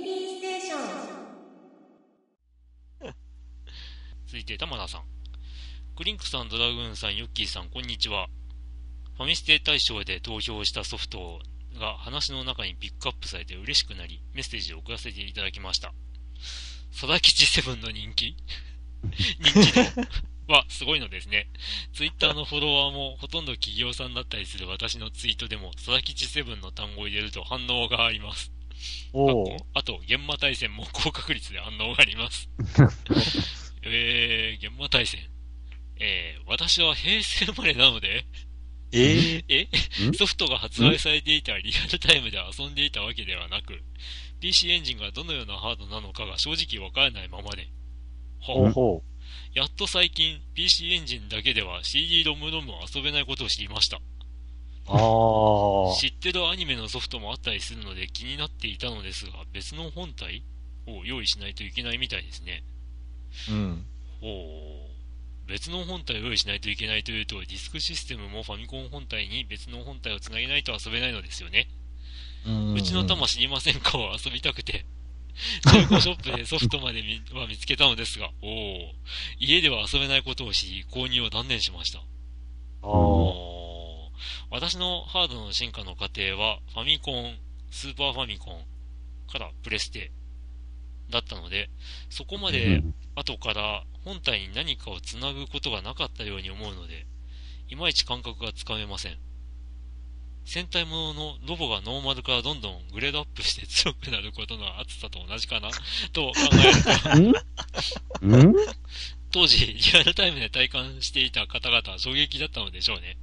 ミリーステーション続いて玉田さん。クリンクさんドラグーンさんヨッキーさんこんにちは。ファミステ大賞で投票したソフトが話の中にピックアップされて嬉しくなりメッセージを送らせていただきました。佐々吉セブンの人気？認知度はすごいのですね。ツイッターのフォロワーもほとんど企業さんだったりする私のツイートでも、佐々吉セブンの単語を入れると反応があります。おお。あと、現場対戦も高確率で反応があります。えー、現場対戦。えー、私は平成生まれなので、え え？ん？ソフトが発売されていたリアルタイムで遊んでいたわけではなく、PC エンジンがどのようなハードなのかが正直わからないままで。はほうほやっと最近 PC エンジンだけでは CD ロムロムを遊べないことを知りました。う。ああ。知ってるアニメのソフトもあったりするので気になっていたのですが、別の本体を用意しないといけないみたいですね。うん。おー別の本体を用意しないといけないというと、ディスクシステムもファミコン本体に別の本体をつなげないと遊べないのですよね。うんうちの玉知りませんかを遊びたくて、中古ショップでソフトまで見は見つけたのですが、おお家では遊べないことを知り、購入を断念しました。ああ。私のハードの進化の過程は、ファミコン、スーパーファミコンからプレステだったので、そこまで後から本体に何かをつなぐことがなかったように思うので、いまいち感覚がつかめません。戦隊もののロボがノーマルからどんどんグレードアップして強くなることの熱さと同じかなと考えると、当時リアルタイムで体感していた方々は衝撃だったのでしょうね。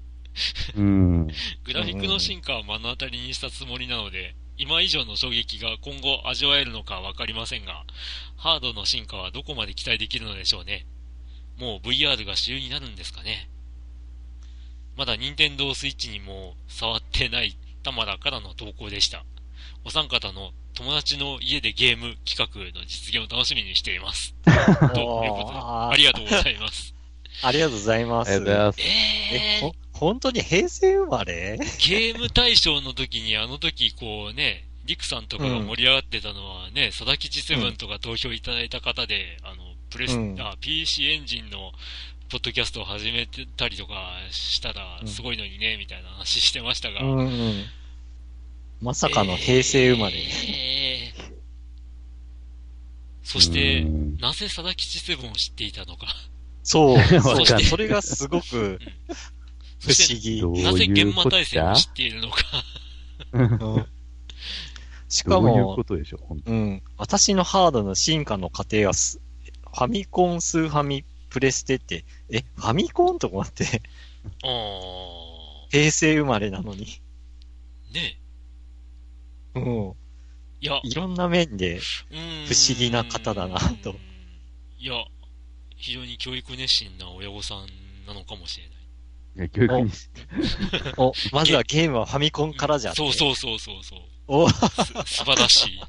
うん。グラフィックの進化は目の当たりにしたつもりなので、今以上の衝撃が今後味わえるのかわかりませんが、ハードの進化はどこまで期待できるのでしょうね。もう VR が主流になるんですかね。まだ任天堂スイッチにも触ってない玉田からの投稿でした。お三方の友達の家でゲーム企画の実現を楽しみにしています。ということで、ありがとうございます。ありがとうございます。ええ、ーほ、本当に平成生まれ？ゲーム大賞の時にあの時こうね、リクさんとかが盛り上がってたのはね、佐々吉セブンとか投票いただいた方で、あの、プレス、うん。あ、PC エンジンのポッドキャストを始めてたりとかしたらうん。すごいのにね、みたいな話してましたが。うんうん。まさかの平成生まれ。えー。そしてう、ん。なぜ佐々吉セブンを知っていたのか。そう、そう。それがすごく 不思議。どうなぜいうこっ現場対戦ちゃ？を知っているのか。う んしかどういうもこ、とでしょう、ん、私のハードの進化の過程はす、ファミコン、スーファミ、プレステって、え、ファミコンとか思って、あ平成生まれなのに。ー、ねうん。いや、いろんな面で、不思不思議な方だなと。いや、非常に教育熱心な親御さんなのかもしれない。いや、教育に、お、まずはゲームはファミコンからじゃってそうそうそうそうそう。お、す素晴らしい。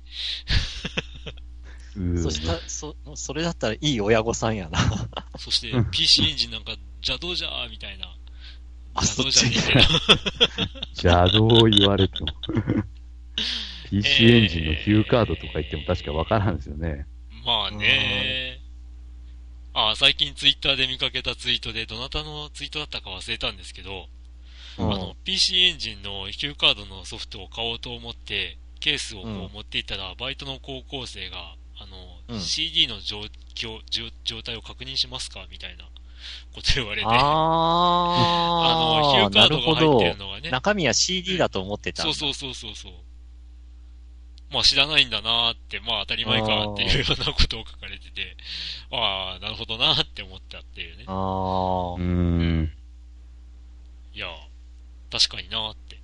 うんそしたら、そ、それだったらいい親御さんやな。そしてうん PC エンジンなんか邪道じゃーみたいな。あ邪道じゃねえ。邪道言われても。PC エンジンのヒューカードとか言っても確かわからんですよね。まあね。あ最近ツイッターで見かけたツイートで、どなたのツイートだったか忘れたんですけど、うんあの、PC エンジンのヒューカードのソフトを買おうと思って、ケースをこうんう持っていったら、バイトの高校生が、あの、うん CD の状況、状状態を確認しますかみたいなこと言われて、あ あの、ヒュー、ーカードが入ってる。のがね、中身は CD だと思ってた。そうそうそうそうそう。まあ知らないんだなーって、まあ当たり前かっていうようなことを書かれてて、ああ、なるほどなーって思ったっていうね。あうー、ん。いや、確かになーって。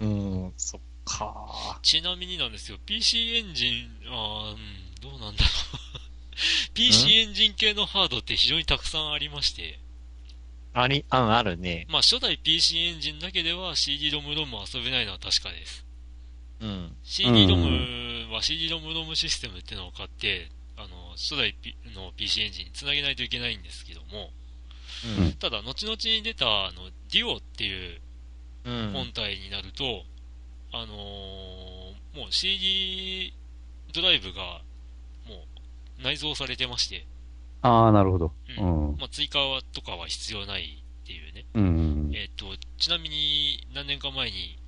うん、そっかちなみになんですよ、PC エンジン、あーうん、どうなんだろう。PC エンジン系のハードって非常にたくさんありまして、あり、あ、あるね。まあ初代 PC エンジンだけでは CD ロムロム遊べないのは確かです。うん。CD ロムは CD ロムロムシステムっていうのを買って、あの、初代の PC エンジンにつなげないといけないんですけども、うん。ただ、後々に出た、あの、デュオっていううん。本体になると、あのーもう CD ドライブがもう内蔵されてまして、ああ、なるほど。ううんん。まあ、追加とかは必要ないっていうね。うん。えっ、と、ちなみに何年か前に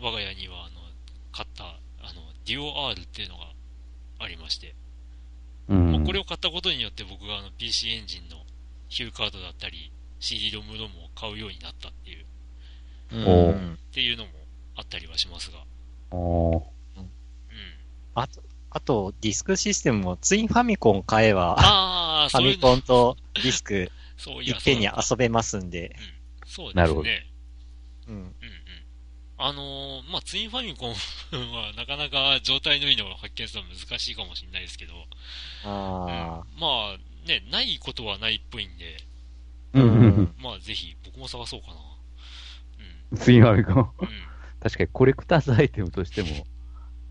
我が家には買ったあのデュオ R っていうのがありまして、うん。まあこれを買ったことによって僕があの PC エンジンのヒューカードだったり CD ロムロムを買うようになったっていう、うんおっていうのもあったりはしますが、おーうん。あと、あと、ディスクシステムもツインファミコン買えば、ああ、ファミコンとディスクそういっぺんに遊べますんで。そうですね。なるほどうん。あのーまあ、ツインファミコンはなかなか状態のいいのを発見するのは難しいかもしれないですけど、あうんまあ、ね、ないことはないっぽいんで、まあ、ぜひ僕も探そうかな。うん。ツインファミコン。うん。確かにコレクターズアイテムとしても、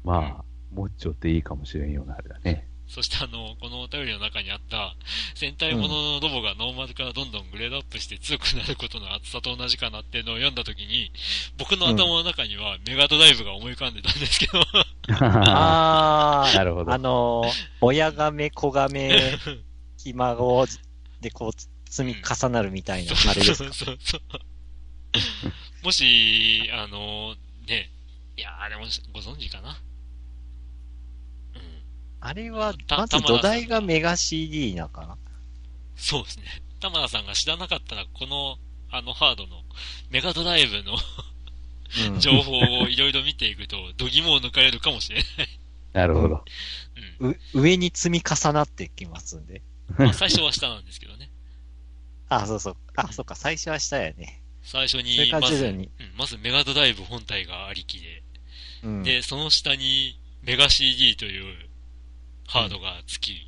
まあ、持っちょっていいかもしれんようなあれだね。そしてあの、このお便りの中にあった、戦隊もののロボがノーマルからどんどんグレードアップして強くなることの厚さと同じかなっていうのを読んだときに、僕の頭の中にはメガドライブが思い浮かんでたんですけど、ああ。なるほどあのー、親亀、子亀、ひ孫でこう積み重なるみたいな、あれですか？そうそうそう。もし、あの、ね、いやーでもご存知かな？うん。あれは、たまず土台がメガ CD なのかな。そうですね。玉田さんが知らなかったら、この、あのハードのメガドライブのうん情報をいろいろ見ていくと、度肝を抜かれるかもしれない。なるほど。うん。う上に積み重なってきますんで。まあ、最初は下なんですけどね。あ、そうそう。あ、そうか、最初は下やね。最初に、まず、うん。まずメガドライブ本体がありきで、うん。で、その下にメガ CD というハードがつき、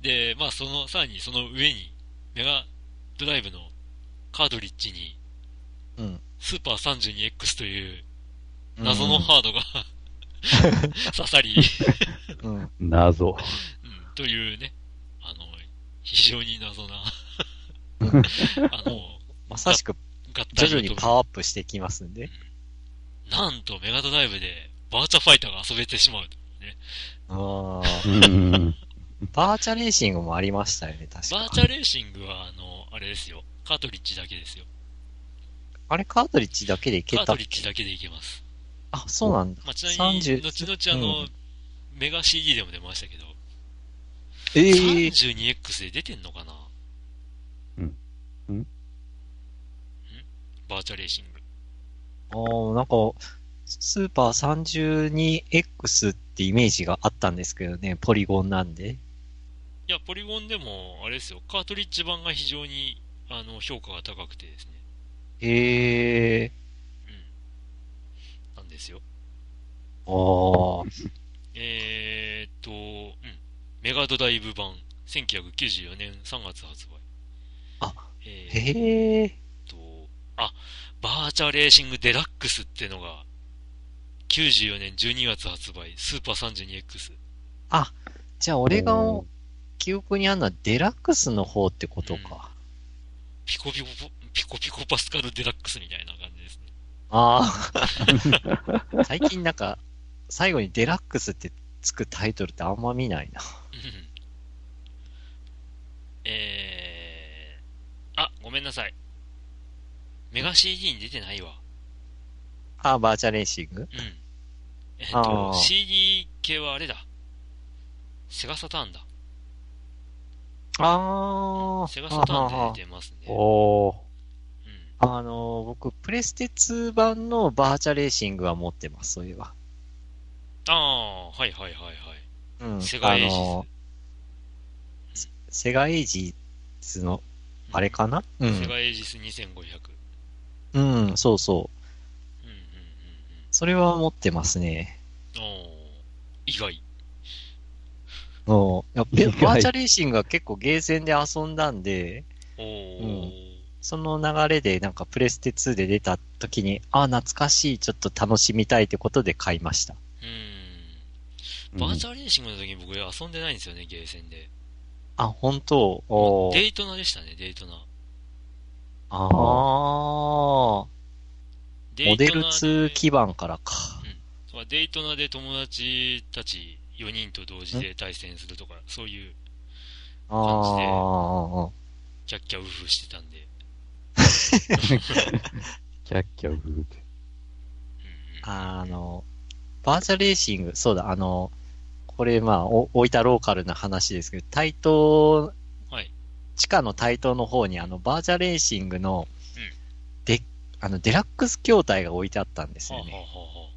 で、まあその、さらにその上にメガドライブのカートリッジにうん。スーパー 32X といううん謎のハードが、刺さり、うん。謎。うん、というね、あの、非常に謎な、あの、まさしく徐々にパワーアップしてきますんで。なんとメガドライブでバーチャファイターが遊べてしまうというね。ああ。うん。バーチャレーシングもありましたよね、確か。バーチャレーシングは、あの、あれですよ。カートリッジだけですよ。あれ、カートリッジだけでいけカーたっけ？トリッジだけでいけます。あ、そうなんだ。まあ、ちなみに、30後々あの、うんメガ CD でも出ましたけど、ええ 32X で出てんのかな？うんうんん？バーチャレーシング。ああ、なんか、スーパー 32X ってイメージがあったんですけどね、ポリゴンなんで。いや、ポリゴンでも、あれですよ、カートリッジ版が非常に、あの、評価が高くてですね。へえうん。なんですよ。ああ、えーっと、うん。メガドライブ版、1994年3月発売。あ、えーっへえと、あ、バーチャレーシングデラックスってのが、94年12月発売、スーパー 32X。じゃあ俺が記憶にあるのはデラックスの方ってことか。ピコピコ、ピコピコパスカルデラックスみたいな感じですね。ああ。最近なんか、最後にデラックスってつくタイトルってあんま見ないな。う んえー、あ、ごめんなさい。メガ CD に出てないわ。ああ、バーチャレーシング？うん。えっあと、ー CD 系はあれだ。セガサターンだ。ああ。セガサターンで出てますね。おー。うん。あのー、僕、プレステ2版のバーチャレーシングは持ってます、そういえば。ああ、はいはいはいはい。うん。セガエイジズ。あのーセガエイジズの、あれかな？うセん。ガエイジス2500。うん、そうそそれは持ってますね。うん。おー意外。うん。やっぱバーチャレーシングは結構ゲーセンで遊んだんで、おーその流れでなんかプレステ2で出た時に、あ、懐かしい、ちょっと楽しみたいってことで買いました。うん。バーチャレーシングの時に僕遊んでないんですよね、ゲーセンで。あ、本当？おーデイトナでしたね、デイトナ。ああ。モデルデイトナで2基盤からか。そうデイトナで友達たち4人と同時で対戦するとか、そういうああ、キャッキャウフしてたんで。キャッキャウフって。あの、バーチャレーシング、そうだ、あの、これまあ、お大分ローカルな話ですけど、台東、はい。地下の台東の方にあの、バーチャレーシングの、あの、デラックス筐体が置いてあったんですよね。あは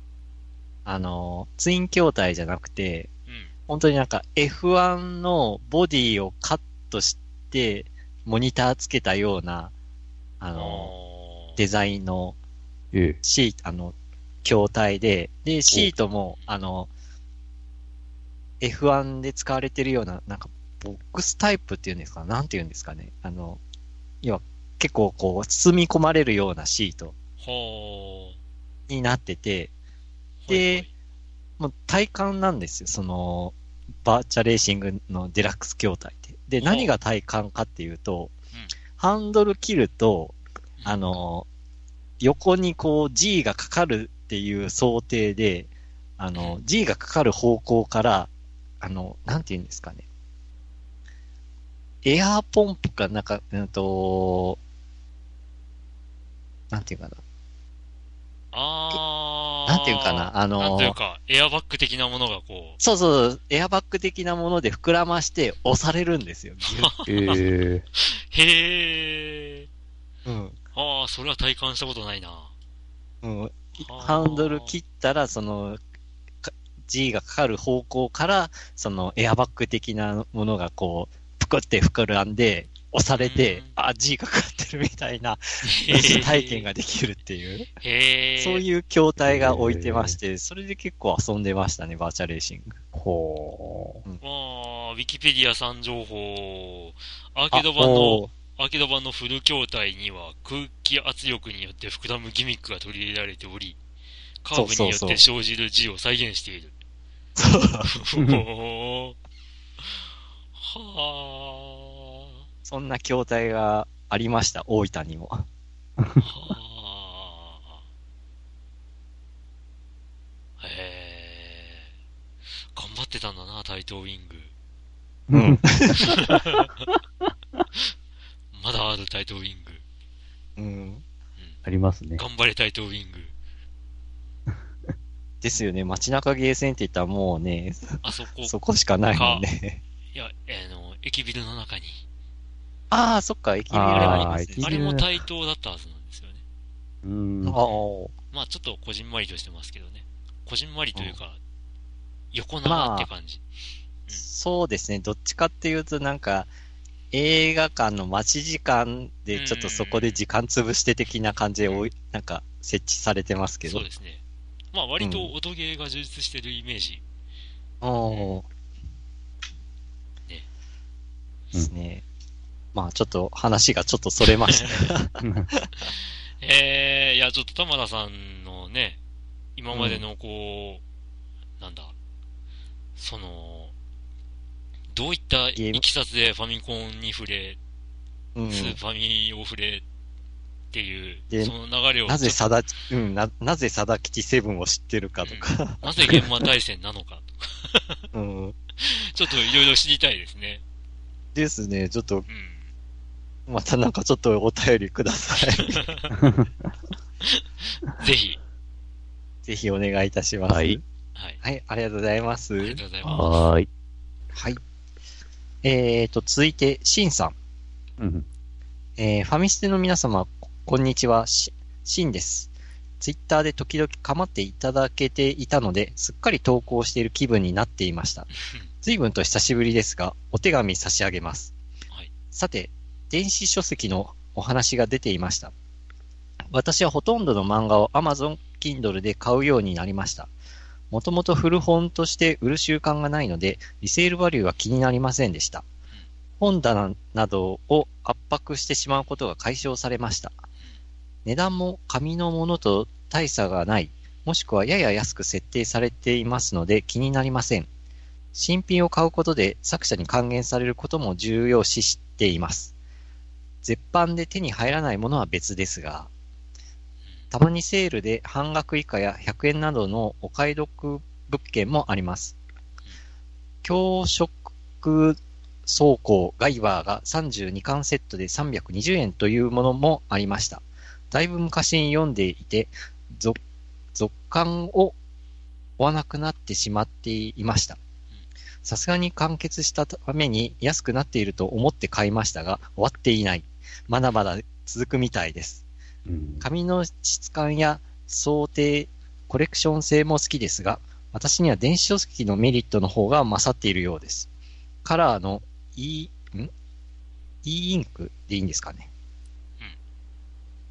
あの、ツイン筐体じゃなくて、あ、うん。本当になんか F1 のボディをカットして、モニターつけたような、あの、デザインのええ。シート、あの、筐体で、で、シートも、あの、F1 で使われてるような、なんか、ボックスタイプっていうんですかなんていうんですかね。あの、要は、結構こう、包み込まれるようなシートはになってて、あ。でもう体感なんですよ、その、バーチャレーシングのデラックス筐体って。で、何が体感かっていうと、うんハンドル切ると、あの、横にこう G がかかるっていう想定で、あの、G がかかる方向から、あの、なんて言うんですかね。エアーポンプかなんか、うんと、なんていうかな。あー。なんていうかなあのなんというか、エアバッグ的なものがこう、そうそう、エアバッグ的なもので膨らまして押されるんですよ。ギュッええ。へー。うん。ああ、それは体感したことないな。うん。はあハンドル切ったら、その、か G がかかる方向から、そのエアバッグ的なものがこう、ぷくって膨らんで、押されてうん、あ、G がかかってるみたいな体験ができるっていう、へー。そういう筐体が置いてまして、それで結構遊んでましたね、バーチャレーシング。ほう。まあ、ウィキペディアさん情報、アーケード版の、アーケード版のフル筐体には空気圧力によって膨らむギミックが取り入れられており、カーブによって生じる字を再現している。そ うほー。はそんな筐体がありました、大分にも。へえ。頑張ってたんだな、タイトウィング。うん。まだあるタイトウィング。うん。ありますね。頑張れタイトウィング。ですよね、街中ゲーセンって言ったらもうね、あそこ、そこしかないもんね。いや、あの、駅ビルの中に。ああ、そっか、駅ビルありますね。あれも対等だったはずなんですよね。うん。ああ、まあちょっとこじんまりとしてますけどね。こじんまりというか、横長って感じ。そうですね。どっちかっていうと、なんか、映画館の待ち時間で、ちょっとそこで時間潰して的な感じでなんか、設置されてますけどそう。ですね。まあ割と音ゲーが充実してるイメージ。おーねですね。まあ、ちょっと話がちょっとそれましたね。えー、いや、ちょっと玉田さんのね、今までのこう、なんだ、その、どういったいきさつでファミコンに触れ、うん。スーファミを触れっていう、でその流れを、なぜさだ、うん、な、なぜさだ吉セブンを知ってるかとか。なぜ現場対戦なのかとか、うん。ちょっといろいろ知りたいですね。ですね。ちょっと、うん。またなんかちょっとお便りください。ぜひ。ぜひお願いいたします。はい。はい。はい、ありがとうございます。ありがとうございます。はーい。はい。えーと、続いて、シンさん。うん。えーファミステの皆様、ここんにちは、し、シンです。ツイッターで時々構っていただけていたので、すっかり投稿している気分になっていました。随分と久しぶりですが、お手紙差し上げます。はい。さて、電子書籍のお話が出ていました。私はほとんどの漫画を Amazon Kindle で買うようになりました。もともと古本として売る習慣がないので、リセールバリューは気になりませんでした。本棚などを圧迫してしまうことが解消されました。値段も紙のものと大差がない、もしくはやや安く設定されていますので気になりません。新品を買うことで作者に還元されることも重要視しています。絶版で手に入らないものは別ですが、たまにセールで半額以下や100円などのお買い得物件もあります。教職走行ガイバーが32巻セットで320円というものもありました。だいぶ昔に読んでいて、続続刊を追わなくなってしまっていました。さすがに完結したために安くなっていると思って買いましたが、終わっていない。まだまだ続くみたいです。うん。紙の質感や想定、コレクション性も好きですが、私には電子書籍のメリットの方が勝っているようです。カラーの E、ん ?E インクでいいんですかね。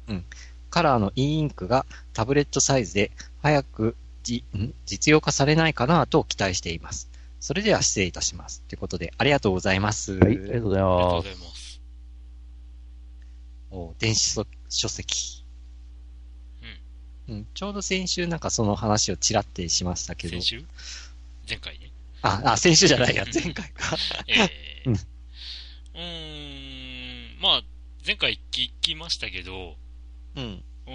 うん。カラーの E インクがタブレットサイズで早くじん？実用化されないかなと期待しています。それでは失礼いたします。ということで、ありがとうございます。はい、ありがとうございます。電子書書籍。うん。ちょうど先週なんかその話をちらってしましたけど先。週？前回ね。あ、あ、先週じゃないや、前回か。えーうんうーん、まあ、前回聞きましたけど、うん。うー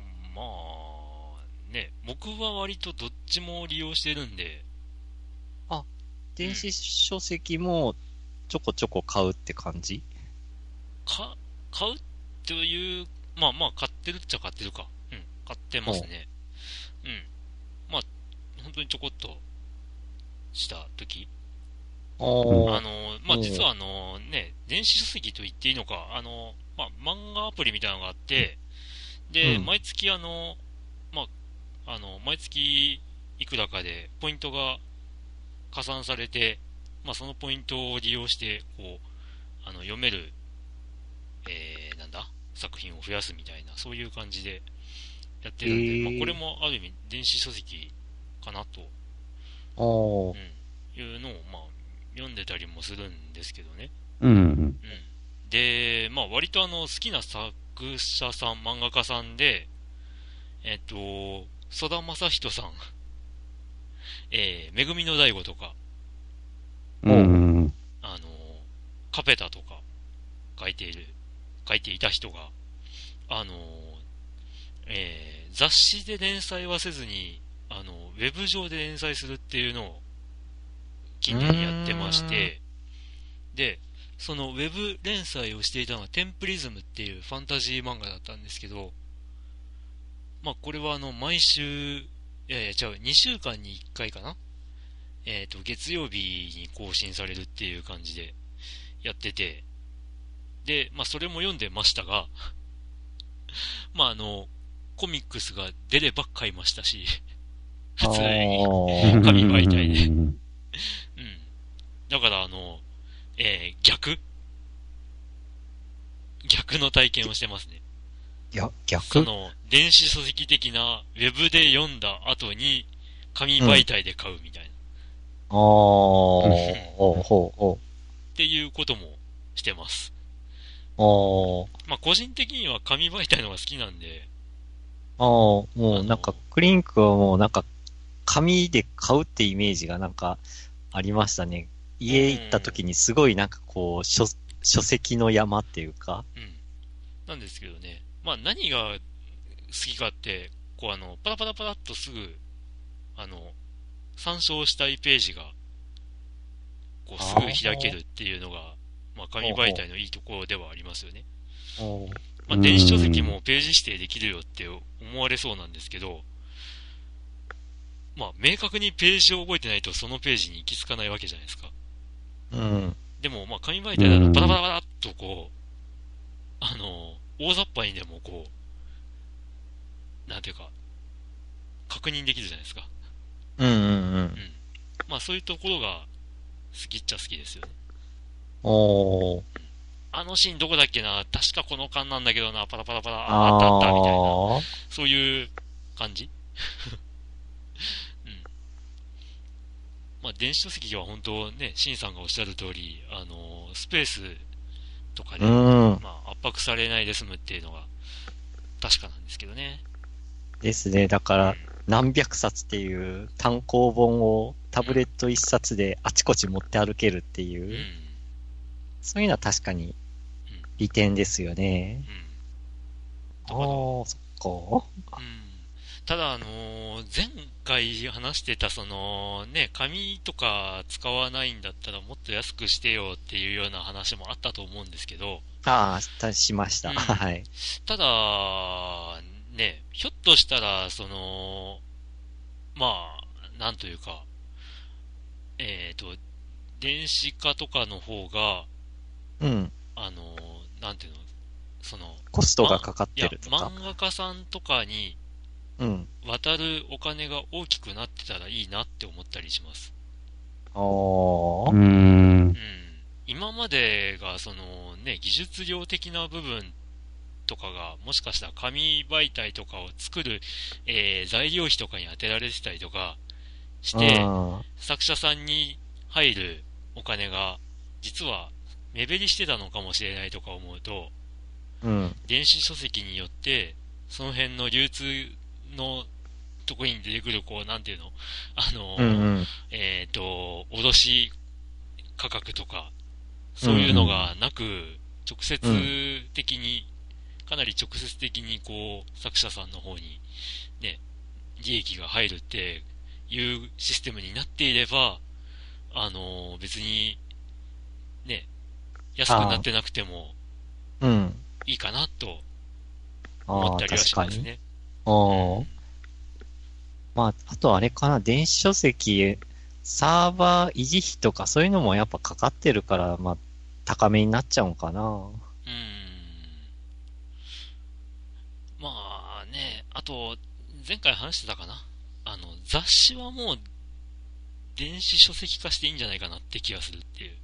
ん、まあ、ね、僕は割とどっちも利用してるんで、電子書籍もちょこちょこ買うって感じ？か、買うという、まあまあ、買ってるっちゃ買ってるか。うん、買ってますね。うん。まあ、本当にちょこっとした時。あの、まあ、うん実はあのね、電子書籍と言っていいのか、あの、まあ、漫画アプリみたいなのがあって、で、うん毎月あの、まあ、あの、毎月いくらかでポイントが加算されて、まあ、そのポイントを利用して、こう、あの、読める、えー、なんだ？作品を増やすみたいな、そういう感じでやってるんで、へーまあ、これもある意味電子書籍かなと。うん、いうのを、まあ、読んでたりもするんですけどね。うんうん。うん。で、まあ、割とあの、好きな作者さん、漫画家さんで、えっと、曽田正人さん、えー、めぐみの大悟とか、うんうん。あの、カペタとか、書いている、書いていた人が、あの、えー、雑誌で連載はせずに、あの、ウェブ上で連載するっていうのを、近年にやってまして、で、そのウェブ連載をしていたのはテンプリズムっていうファンタジー漫画だったんですけど、まあこれはあの毎週、いやいや違う、2週間に1回かな？えっ、と、月曜日に更新されるっていう感じでやってて、で、まあそれも読んでましたが、まああの、コミックスが出れば買いましたし、普通に。紙媒体でうんうん。だから、あの、えー逆？逆の体験をしてますね。いや、そ逆の、電子書籍的な、ウェブで読んだ後に、紙媒体で買うみたいな、っあー。おー、ほうほていうこともしてます。まあ、個人的には紙媒体の方が好きなんで、あー、もうなんか、クリンクはもうなんか、紙で買うってイメージがなんか、ありましたね。家行った時にすごいなんかこう、書、書籍の山っていうか。うん。なんですけどね。まあ何が好きかって、こうあの、パラパラパラっとすぐ、あの、参照したいページが、こうすぐ開けるっていうのが、まあ紙媒体のいいところではありますよね。まあ電子書籍もページ指定できるよって思われそうなんですけど、まあ明確にページを覚えてないとそのページに行き着かないわけじゃないですか。うん。でも、まあ、紙媒体だとパラパラパラっとこう、あの、大雑把にでもこう、なんていうか、確認できるじゃないですか。うんうんうんう。ん。まあ、そういうところが好きっちゃ好きですよね。おー。あのシーンどこだっけな？確かこの間なんだけどな、パラパラパラ、ああったあった、みたいな。そういう感じ？うん。まあ、電子書籍は本当ね、シンさんがおっしゃる通り、あの、スペースとかね、うん。まあ、圧迫されないで済むっていうのが確かなんですけどね。ですね。だかうんら、何百冊っていう単行本をタブレット一冊であちこち持って歩けるっていうう、ん。そういうのは確かに利点ですよね。うん。ああだから、ー、そっか。うん。ただ、あのー前回話してた、その、ね、紙とか使わないんだったらもっと安くしてよっていうような話もあったと思うんですけど、ああ、たしました。うんはい。ただ、ね、ひょっとしたら、その、まあ、なんというか、えっ、と、電子化とかの方が、うん。あの、なんていうの、その、コストがかかってるとか。漫画家さんとかにうん。渡るお金が大きくなってたらいいなって思ったりします。おー。うーんう。ん。今までが、そのね、技術量的な部分とかが、もしかしたら紙媒体とかを作る、えー材料費とかに当てられてたりとかして、あ作者さんに入るお金が、実は目減りしてたのかもしれないとか思うと、ーうん。電子書籍によって、その辺の流通のとこに出てくる、こう、なんていうの？あの、うんうん。えっ、と、卸価格とか、そういうのがなく、直接的に、かなり直接的に、こう、作者さんの方に、ね、利益が入るっていうシステムになっていれば、あの、別に、ね、安くなってなくてもうん。いいかなとああ、思ったりは。しますね。おー。まあ、あとあれかな、電子書籍、サーバー維持費とかそういうのもやっぱかかってるから、まあ、高めになっちゃうんかな。うーん。まあね、あと、前回話してたかな。あの、雑誌はもう、電子書籍化していいんじゃないかなって気がするっていう。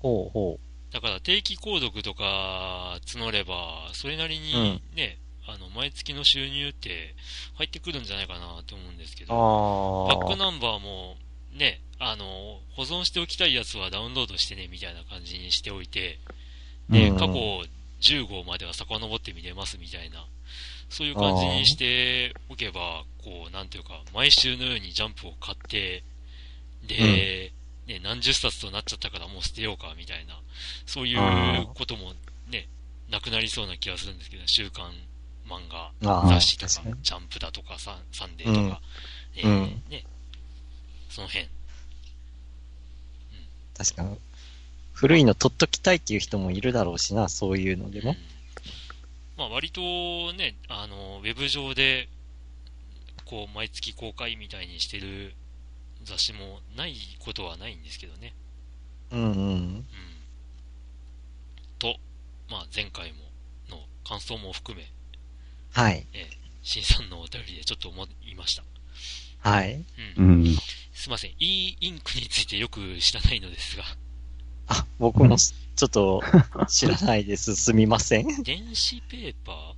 ほうほだから定期購読とか募れば、それなりにね、あの、毎月の収入って入ってくるんじゃないかなって思うんですけう。ど。バックナンバーも、ね、あの、保存しておきたいやつはダウンロードしてね、みたいな感じにしておいて、で、うん過去10号までは遡って見れますみたいな、そういう感じにしておけば、こう、なんていうか、毎週のようにジャンプを買って、で、ね、何十冊となっちゃったからもう捨てようか、みたいな、そういうこともね、なくなりそうな気がするんですけど、週刊漫画雑誌とかジャンプだとか、サンサンデーとか、えーうんね、その辺。確かに。古いの取っときたいっていう人もいるだろうしな、そういうのでもうん。まあ割とね、あの、ウェブ上で、こう、毎月公開みたいにしてる雑誌もないことはないんですけどね。うんうん。うん。と、まあ前回も、の感想も含め、はい。新さんのお便りでちょっと思いました。はい。う。うんん。すいません。e インクについてよく知らないのですが、あ、僕もちょっと知らないです。すみません。電子ペーパー？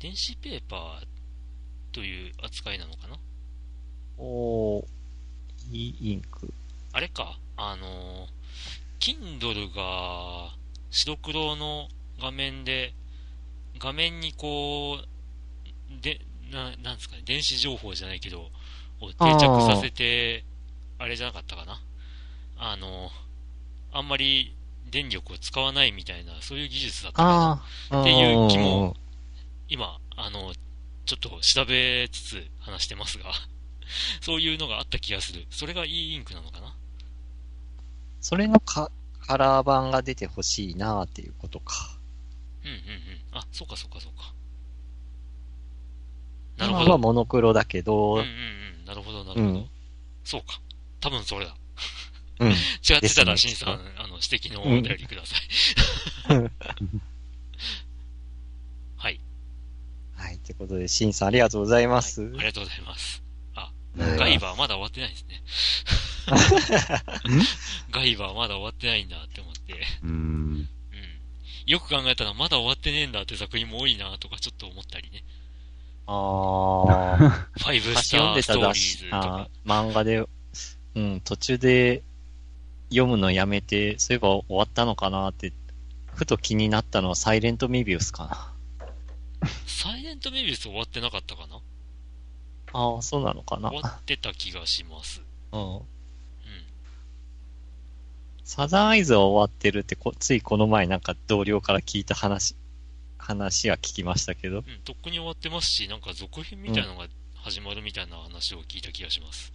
電子ペーパーという扱いなのかな？おー、いいインク。あれか、あの、Kindle が白黒の画面で、画面にこう、で、な、なんですかね、電子情報じゃないけど、を定着させて、あれじゃなかったかな。あの、あんまり電力を使わないみたいな、そういう技術だったかな。っていう気も今、あの、ちょっと調べつつ話してますが、そういうのがあった気がする。それが e インクなのかな？それのカカラー版が出てほしいなっていうことか。うんうんうん。あ、そうかそうかそうか。なる今ほど。はモノクロだけうんど、うんうん。なるほどなるほど。うんそうか。多分それだ。うん。違ってたら、ですねシンさん、あの、指摘のお便りください。はい。はい。ということで、シンさんありがとうございます。はいありがとうございます。ガイバーまだ終わってないですね。ガイバーまだ終わってないんだって思って。うん。うん。よく考えたらまだ終わってねえんだって作品も多いなとかちょっと思ったりね。ああ。ファイブスターストーリーズとかあ。漫画で、うん、途中で読むのやめて、そういえば終わったのかなって、ふと気になったのはサイレントメビウスかな。サイレントメビウス終わってなかったかな？ああ、そうなのかな。終わってた気がします。うん。うん。サザンアイズは終わってるってこ、ついこの前なんか同僚から聞いた話。話は聞きましたけど。うん、とっくに終わってますし、なんか続編みたいなのが始まるみたいな話を聞いた気がします。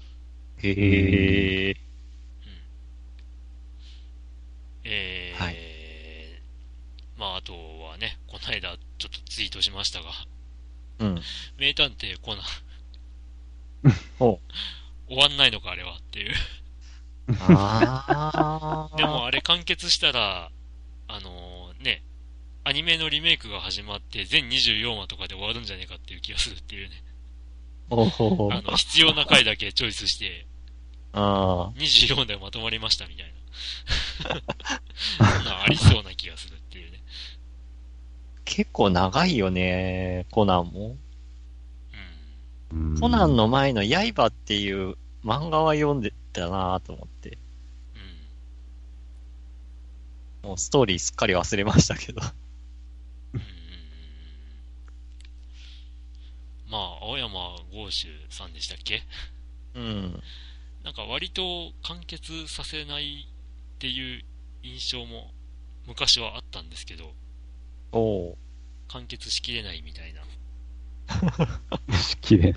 へえ。えー、はいまあ、あとはね、この間ちょっとツイートしましたが、うん。名探偵コナン、お終わんないのか、あれはっていう。ああ。でもあれ完結したら、あのね、アニメのリメイクが始まって全24話とかで終わるんじゃねえかっていう気がするっていうね。おお。あの、必要な回だけチョイスして、あ24話でまとまりましたみたいな。そんなんありそうな気がするっていうね。結構長いよね、コナンも。コナンの前の刃っていう漫画は読んでたなと思って。うん。もうストーリーすっかり忘れましたけど。うんまあ、青山豪州さんでしたっけ？うん。なんか割と完結させないっていう印象も昔はあったんですけど、おお完結しきれないみたいな。綺麗。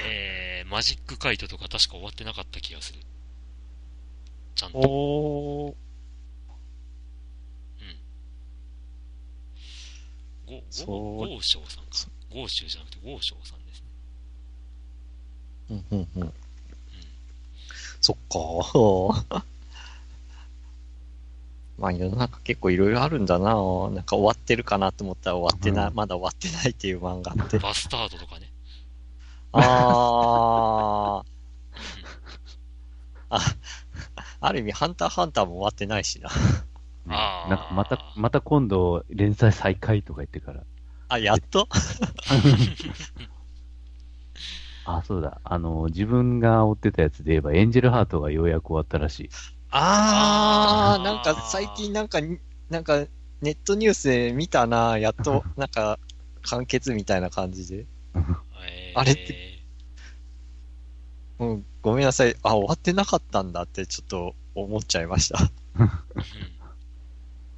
えー、マジックカイトとか確か終わってなかった気がする。ちゃんと。おおご、そうご、豪商さんか。豪州じゃなくて豪商さんですね。うんうんうん。うん。そっか。まあ世の中結構いろいろあるんだななんか終わってるかなと思ったら終わってない、うんまだ終わってないっていう漫画って。バスタードとかね。あー。あ、ある意味、ハンターハンターも終わってないしな。なんかまた、また今度連載再開とか言ってから。あ、やっと？あ、そうだ。あの、自分が追ってたやつで言えば、エンジェルハートがようやく終わったらしい。あー、なんか最近なんか、なんかネットニュースで見たなやっと、なんか完結みたいな感じで。えーあれってうん、ごめんなさい。あ、終わってなかったんだってちょっと思っちゃいました。うん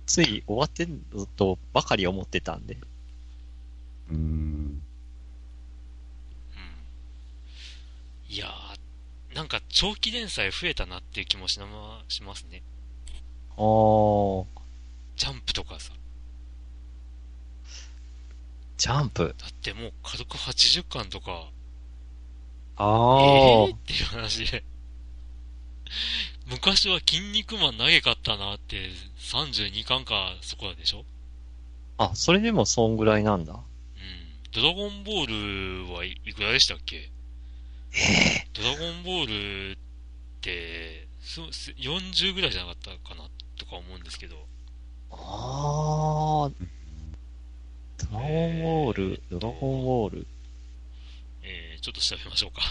つい終わってんのとばかり思ってたんで。うーん。うんいやー、なんか長期連載増えたなっていう気もしなましますね。おー、ジャンプ？とかさ。ジャンプ？だってもう軽く80巻とか、あえー、ーっていう話で。昔は筋肉マン投げかったなって32巻かそこらでしょ？あ、それでもそんぐらいなんだ。うん。ドラゴンボールはいいくらでしたっけ？えドラゴンボールって、そす40ぐらいじゃなかったかなとか思うんですけど。あー、ドラゴンボール、ドラゴンボール？えー、ちょっと調べましょうか。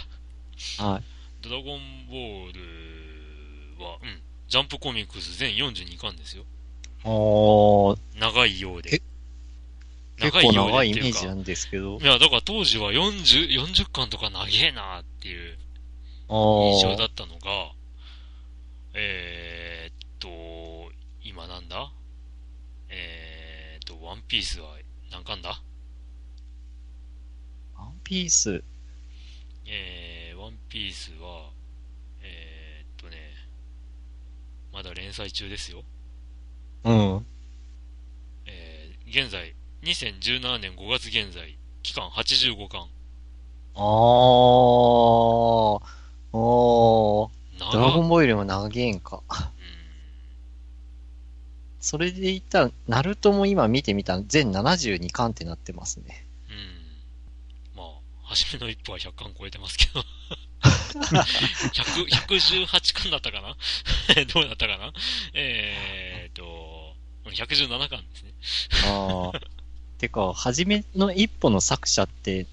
はい。ドラゴンボールは、うん。ジャンプコミックス全42巻ですよ。おー、長いようでえ。結構長いイメージなんですけどい。や、だから当時は40、40巻とか長えなっていう印象だったのが、えー、っと、今なんだ？えー、っと、ワンピースは何巻だ？ワンピース？えー、ワンピースは、えー、っとね、まだ連載中ですよ。うん。えー、現在、2017年5月現在、期間85巻。あー、おー、長ドラゴンボールよりも長げんか。うんそれで言ったら、ナルトも今見てみたら全72巻ってなってますね。うん。まあ、初めの一歩は100巻超えてますけど。100 118巻だったかな？どうだったかな？えーっと、117巻ですね。ああ。てか、はじめの一歩の作者って、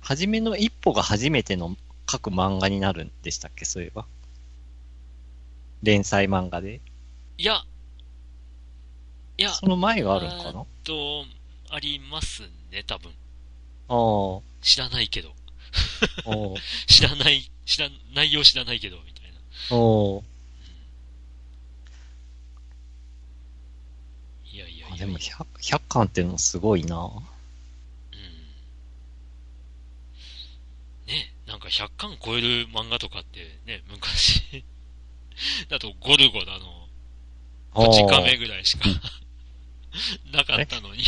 はじめの一歩が初めての書く漫画になるんでしたっけ、そういえば。連載漫画で。いや、いや、その前があるんかな？あと、ありますね、多分。あ。知らないけど。知らない、知ら、内容知らないけど、みたいな。おーいやいやいや。あでも 100, 100巻っていうのもすごいな。うん。ね、なんか100巻超える漫画とかってね、昔 だとゴルゴだの、こち亀ぐらいしかなかったのに、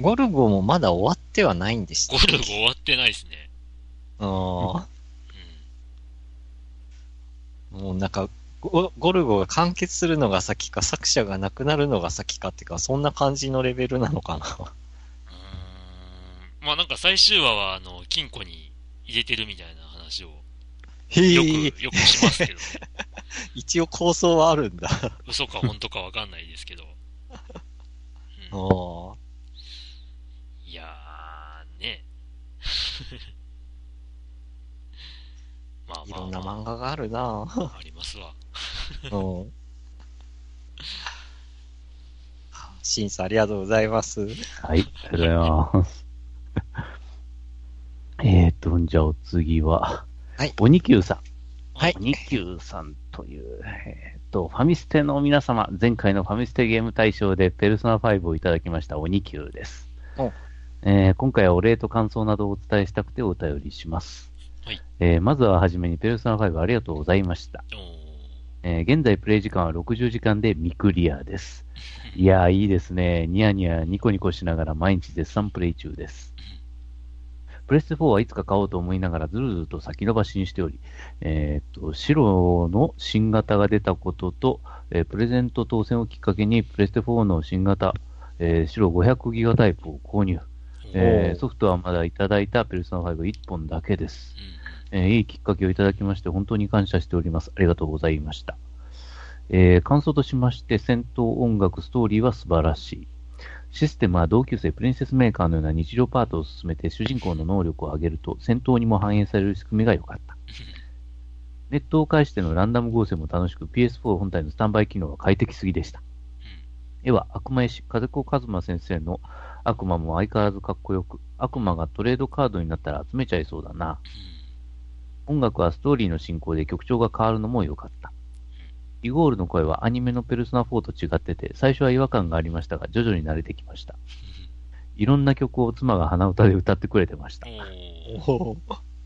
ゴルゴもまだ終わってはないんでしたゴルゴ終わってないですね。ああ。うん。もうなんかゴ、ゴルゴが完結するのが先か、作者が亡くなるのが先かっていうか、そんな感じのレベルなのかな。うーんまあなんか最終話は、あの、金庫に入れてるみたいな話をへよえ、く、よくしますけど、一応構想はあるんだ。嘘か本当かわかんないですけど。あうんあ。いやー、ね。まあいろんなまあま漫画があるなあ、ありますわ。うん。審査ありがとうございます。はい、ありがとうございます。えーと、じゃあお次は、はい鬼九さん。はい鬼九さんという、えーと、ファミステの皆様、前回のファミステゲーム大賞でペルソナ5をいただきました鬼九ですお。えー今回はお礼と感想などをお伝えしたくてお便りします。はいえーまずははじめにペルソナ5ありがとうございました。えー現在プレイ時間は60時間で未クリアです。いやー、いいですね。ニヤニヤニコニコしながら毎日絶賛プレイ中です。プレステ4はいつか買おうと思いながらずるずると先延ばしにしており、えーっと、白の新型が出たことと、えープレゼント当選をきっかけにプレステ4の新型、えー白500ギガタイプを購入。えーソフトはまだいただいたペルソナ5 1本だけです。うんえーいいきっかけをいただきまして、本当に感謝しております。ありがとうございました。えー感想としまして、戦闘音楽、ストーリーは素晴らしい。システムは同級生プリンセスメーカーのような日常パートを進めて主人公の能力を上げると戦闘にも反映される仕組みが良かった。ネットを介してのランダム合成も楽しく PS4 本体のスタンバイ機能は快適すぎでした。絵は悪魔絵師、風子和馬先生の悪魔も相変わらずかっこよく、悪魔がトレードカードになったら集めちゃいそうだな。音楽はストーリーの進行で曲調が変わるのも良かった。イゴールの声はアニメのペルソナ4と違ってて、最初は違和感がありましたが、徐々に慣れてきました。いろんな曲を妻が鼻歌で歌ってくれてました。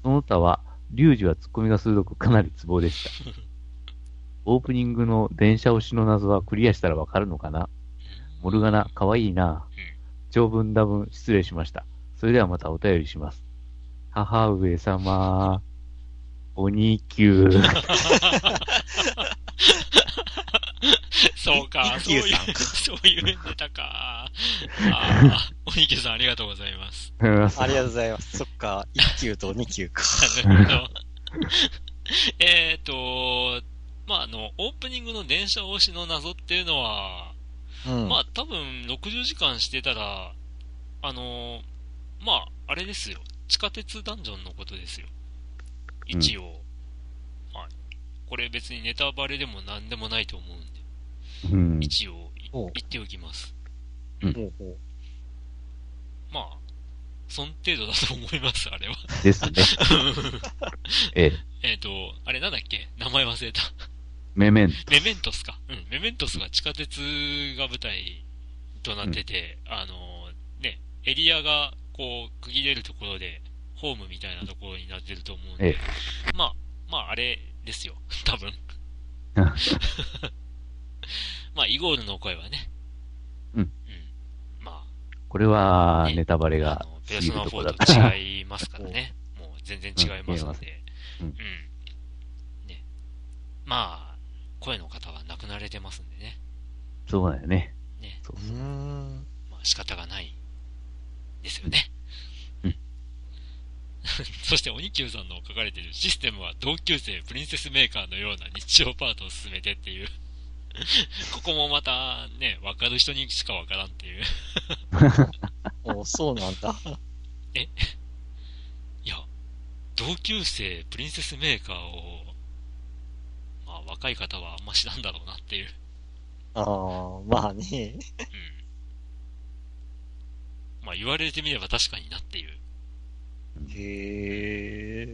その他は、リュウジはツッコミが鋭くかなりツボでした。オープニングの電車推しの謎はクリアしたらわかるのかなモルガナ、かわいいな。長文多文失礼しました。それではまたお便りします。母上様、鬼級。そうか、そういうそういうネタか。ああ、おにきさんありがとうございます。ありがとうございます。そっか、1級と2級か。なるほど。えっと、まあ、あの、オープニングの電車押しの謎っていうのは、うん。まあ、多分60時間してたら、あの、まあ、あれですよ。地下鉄ダンジョンのことですよ。一応。はい。これ別にネタバレでも何でもないと思うんで、うん。一応言っておきます。ほうほうまあ、そん程度だと思います、あれは。ですね。ええ、えっと、あれなんだっけ？名前忘れた。メメンメメントスか？うん。メメントスが地下鉄が舞台となってて、あの、ね、エリアがこう、区切れるところで、ホームみたいなところになってると思うんで、えまあ、まあ、あれですよ。多分。まあ、イゴールの声はね。うんうん。まこれはねネタバレあ、あがの、ペルソナ過ぎるところだっ4た。と違いますからね。もう全然違いますので。うんうん。ね。まあ、声の方は亡くなられてますんでね。そうだよね。ね。そううーん。まあ仕方がないですよね。うん そして、鬼久さんの書かれているシステムは同級生プリンセスメーカーのような日常パートを進めてっていう。ここもまたね、わかる人にしかわからんっていう。おそうなんだ。いや、同級生プリンセスメーカーを、まあ若い方はあんま知らんだろうなっていう。ああ、まあね。うん。まあ言われてみれば確かになっていう。へえ。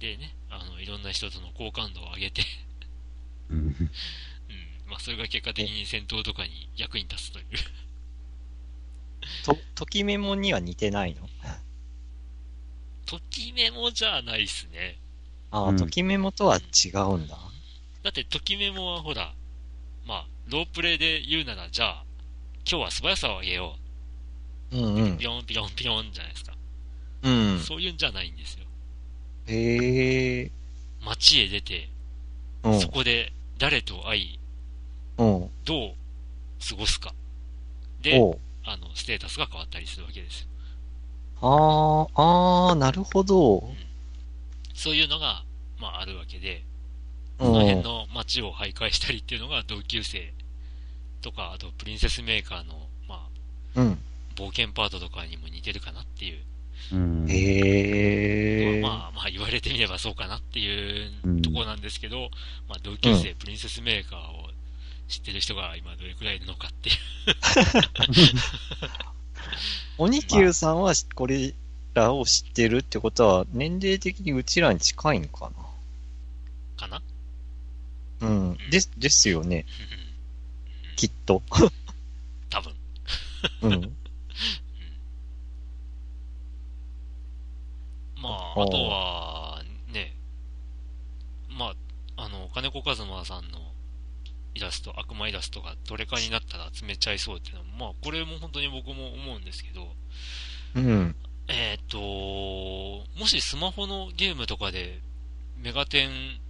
でね、あの、いろんな人との好感度を上げて、うんうん、まあ、それが結果的に戦闘とかに役に立つという。と、ときメモには似てないの？ときメモじゃないっすね。ああ、うんときメモとは違うんだ。だって、ときメモはほら、まあ、ロープレイで言うなら、じゃあ、今日は素早さを上げようんうう。んピ。ロンピロンピロンじゃないですか。うん。そういうんじゃないんですよ。へえ。街へ出て、うんそ。こで誰と会い、うん。どう過ごすか。で、あの、ステータスが変わったりするわけですよ。ああ、ああ、なるほど。そういうのが、まあ、あるわけで、うんその辺の街を徘徊したりっていうのが同級生とか、あとプリンセスメーカーの、まあ、うん。冒険パートとかにも似てるかなっていう、うん。へえ。まあ、まあ言われてみればそうかなっていううんところなんですけど、まあ同級生、プリンセスメーカーを知ってる人が今どれくらいいるのかっていう。鬼九さんはこれらを知ってるってことは、年齢的にうちらに近いのかかなな？うん。です、ですよね。きっと。多分。うん。まあ、あとは、ね、まあ、あの、金子和馬さんのイラスト、悪魔イラストがトレカになったら集めちゃいそうっていうのも、まあ、これも本当に僕も思うんですけど、うん。えっ、と、もしスマホのゲームとかでメガテン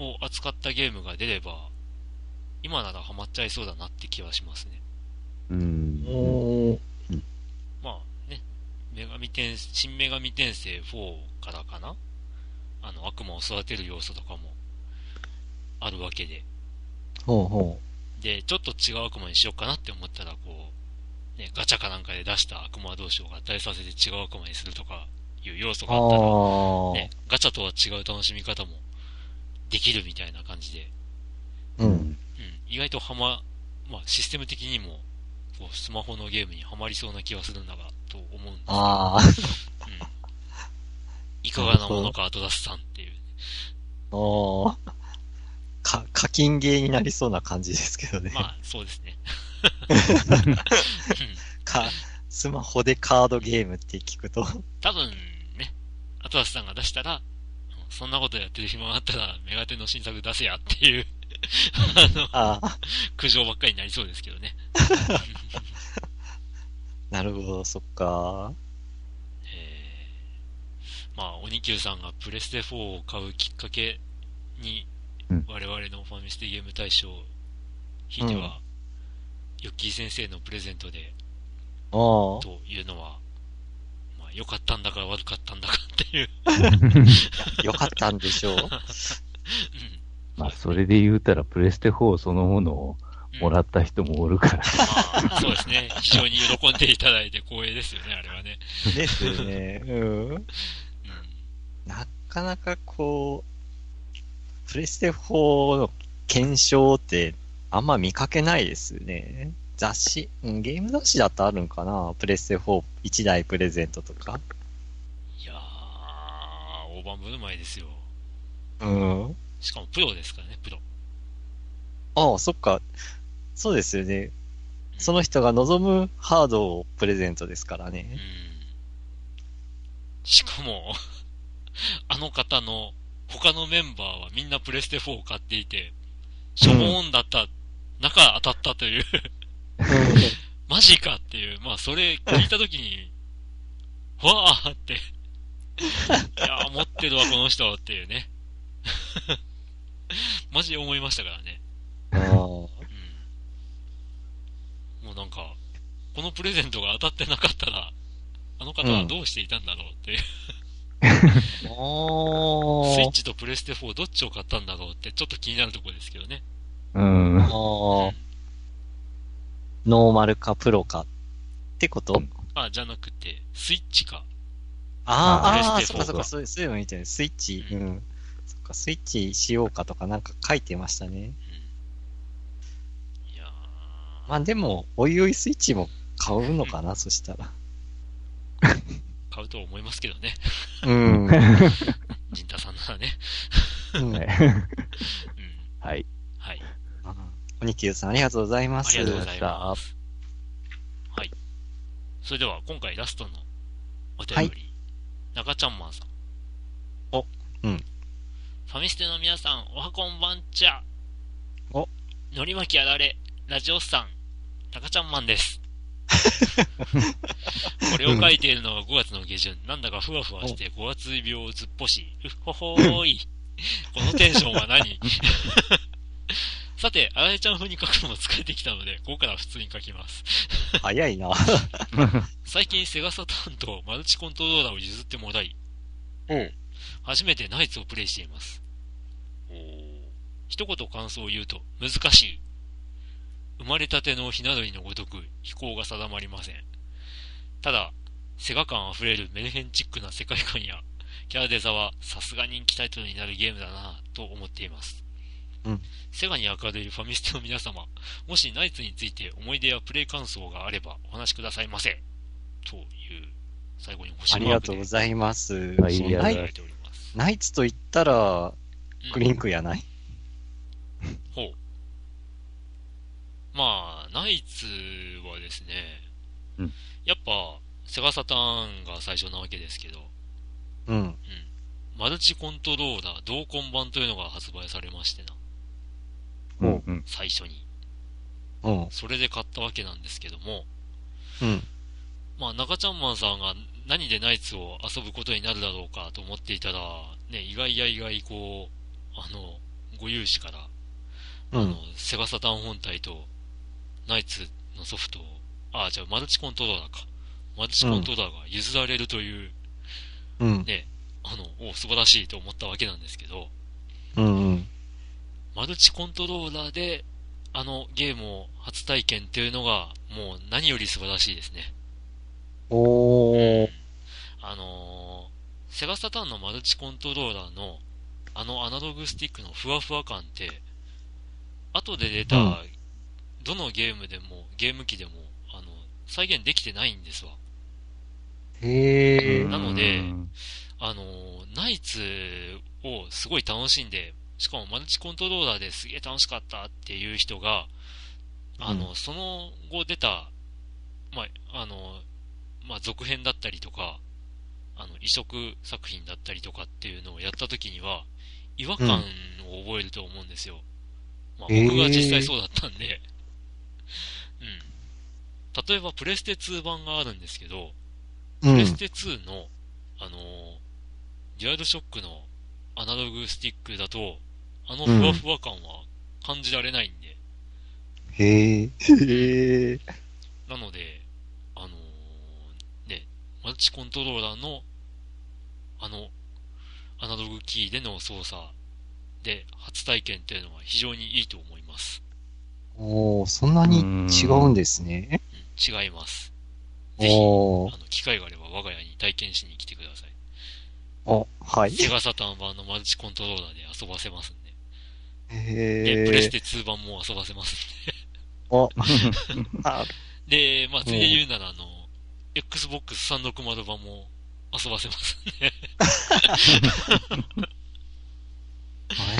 を扱ったゲームが出れば、今ならハマっちゃいそうだなって気はしますね。うん。まあね、女神転、新女神転生4からかなあの、悪魔を育てる要素とかもあるわけで。ほうほで、ちょっと違う悪魔にしようかなって思ったら、こう、ね、ガチャかなんかで出した悪魔同士を合体させて違う悪魔にするとかいう要素う。があったら、あね、ガチャとは違う楽しみ方もできるみたいな感じで、あ。う。うんん。うん、意外とはま、まあ、システム的にも、こう、スマホのゲームにはまりそうな気がするんだが、と思うんですけどああ。うん。いかがなものか、アトラスさんっていう。ああ。か、課金ゲーになりそうな感じですけどね。まあ、そうですね。か、スマホでカードゲームって聞くと。多分ね、アトラスさんが出したら、うんそんなことやってる暇があったら、メガテンの新作出せやっていう、あの。苦情ばっかりになりそうですけどね。なるほど、そっか。えーまあ、鬼九さんがプレステ4を買うきっかけに、うん我々のファミステゲーム大賞、ひいては、ヨッキー先生のプレゼントで。というのは、まあ、良かったんだか悪かったんだかっていう。よかったんでしょう。うんまあ、それで言うたら、プレステ4そのものをうんもらった人もおるから。まあ、そうですね。非常に喜んでいただいて光栄ですよね、あれはね。ですよね。うん。うん。なかなかこう、プレステ4の検証ってあんま見かけないですよね。雑誌、うんゲーム雑誌だとあるんかな？プレステ4、1台プレゼントとか？いやー、大盤振る舞いですよ。うん。しかもプロですからね、プロ。ああ、そっか。そうですよね。うんその人が望むハードをプレゼントですからうんね。。しかも、あの方の他のメンバーはみんなプレステ4を買っていて、しょぼーんだった、中当たったという、マジかっていう、まあそれ聞いたときに、わーって、いやー持ってるわこの人っていうね。マジで思いましたからね。ああうん。もうなんか、このプレゼントが当たってなかったら、あの方はどうしていたんだろうっていう、スイあッチとプレステ4どっちを買ったんだろうってちょっと気になるところですけどね。うん。あ。ああ。ノーマルかプロかってこと？あ、じゃなくて、スイッチか。ああ、ああ、プレステ4そっかそっか、そうそういうの見てる。スイッチ、ううんん。そっか、スイッチしようかとかなんか書いてましたね。うん。いやー、まあでも、おいおいスイッチも買うのかな、そしたら。買うと思いますけどね。うん。ジンタさんならね。うんはいうん。はい。はい。あニキューさんありがとうございます。ありがとうございます。はい。それでは、今回ラストのお便り、はい中ちゃんマンさん。おうん。ファミステの皆さん、おはこんばんちゃ。おのり巻きあられ、ラジオスさん、中ちゃんマンです。これを書いているのが5月の下旬、なんだかふわふわして5月病をずっぽし、うっほほーい。このテンションは何？さて、あられちゃん風に書くのも疲れてきたので、ここから普通に書きます。早いな。最近セガサターンとマルチコントローラーを譲ってもらい、うん。初めてナイツをプレイしています。一言感想を言うと、難しい。生まれたてのひな鳥のごとく飛行が定まりません。ただ、セガ感あふれるメルヘンチックな世界観や、キャラデザはさすが人気タイトルになるゲームだなぁと思っています。うんセガに明るいファミステの皆様、もしナイツについて思い出やプレイ感想があればお話しくださいませ。という、最後に星ありがマークでとうございます。ナイありがとうございいただいております。ナイツと言ったら、うんクリンクやない？ほう。まあ、ナイツはですね、うんやっぱ、セガサターンが最初なわけですけど、うん。マルチコントローラー同梱版というのが発売されましてな、最初に。うん。それで買ったわけなんですけども、うん。まあ、中ちゃんマンさんが何でナイツを遊ぶことになるだろうかと思っていたら、ね、意外や意外こう、あの、ご融資から、あのうん。、セガサターン本体と、ナイツのソフトを、あ、じゃあマルチコントローラーか。マルチコントローラーが譲られるという、うん。ね、あの、お素晴らしいと思ったわけなんですけど、うん。うん。マルチコントローラーで、あのゲームを初体験っていうのが、もう何より素晴らしいですね。おー。あのーセガサターンのマルチコントローラーの、あのアナログスティックのふわふわ感って、後で出た、うんどのゲームでも、ゲーム機でも、あの、再現できてないんですわ。へー。なのでうんあのーナイツをすごい楽しんで、しかもマルチコントローラーですげえ楽しかったっていう人が、あの、うその後出た、まあ、あの、まあ、続編だったりとか、あの、移植作品だったりとかっていうのをやった時には、違和感を覚えると思うんですよ。まあ、へー僕が実際そうだったんで、うん。例えば、プレステ2版があるんですけど、うんプレス。テ2の、あのーデュアルショックのアナログスティックだと、あのふわふわ感は感じられないんで、へー。へー。なので、あのーね、マルチコントローラーの、あの、アナログキーでの操作で初体験っていうのは非常にいいと思います。おー、そんなに違うんですね。うん、違います。ぜひ、あ。の、機会があれば我が家に体験しに来てください。お、はい。セガサターン版のマルチコントローラーで遊ばせますんで。へで、プレスー。テ2版も遊ばせますんで。お、あ、で、まあ、ついで言うなら、あの、Xbox 360版も遊ばせますんで。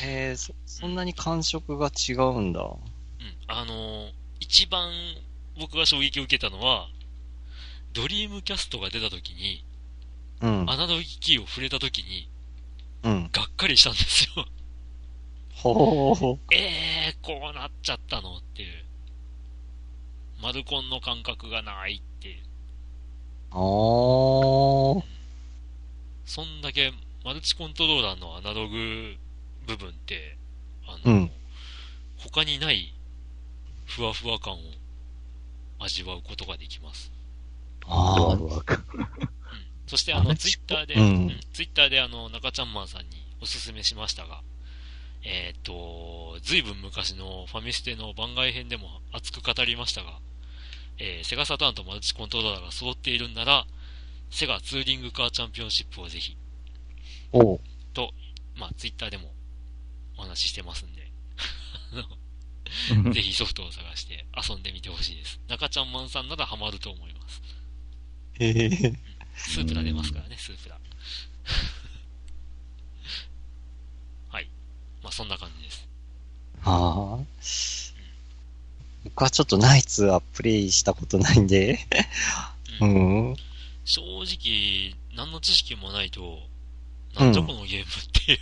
へー、そ、そんなに感触が違うんだ。うん。あの、一番僕が衝撃を受けたのは、ドリームキャストが出た時に、うん。アナログキーを触れた時に、うん。がっかりしたんですよ。ほー。えー、こうなっちゃったのっていう。マルコンの感覚がないっていう。あー。そんだけマルチコントローラーのアナログ部分って、あの、うん他にないふわふわ感を味わうことができます。あー。わかそしてあの、ツイッターで、うんうんツイッターであの、中ちゃんマンさんにおすすめしましたが、えーっと、ずいぶん昔のファミステの番外編でも熱く語りましたが、えーセガサターンとマルチコントローラーが揃っているんなら、セガツーリングカーチャンピオンシップをぜひ、おう。と、まあ、ツイッターでもお話ししてますんで、る ぜひソフトを探して遊んでみてほしいです。中ちゃんマンさんならハマると思います。へー。スープラ出ますからね、スープラ。はい。まあ、そんな感じです。あ僕はちょっとナイツはプレイしたことないんで。ううんん。正直、何の知識もないと、なんじゃこのゲームっていう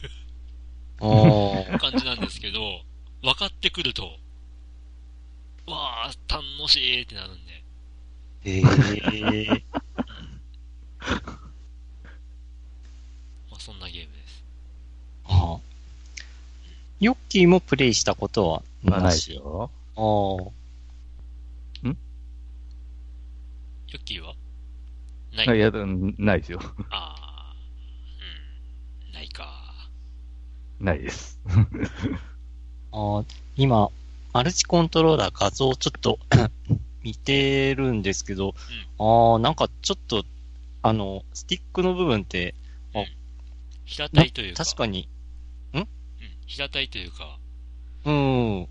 おー。感じなんですけど、分かってくると、わあ、楽しいってなるんで。へえ。まあ、そんなゲームヨッキーもプレイしたことはまあ、ないなし。ですよ。あーヨッキーは？ない。いや、うんないですよ。ああ、うん、ないか。ないです。あー今、マルチコントローラー画像ちょっと 見てるんですけど、ああ、なんかちょっと、あの、スティックの部分って、平たいというか、確かに、うん、平たいというか、うん、うん。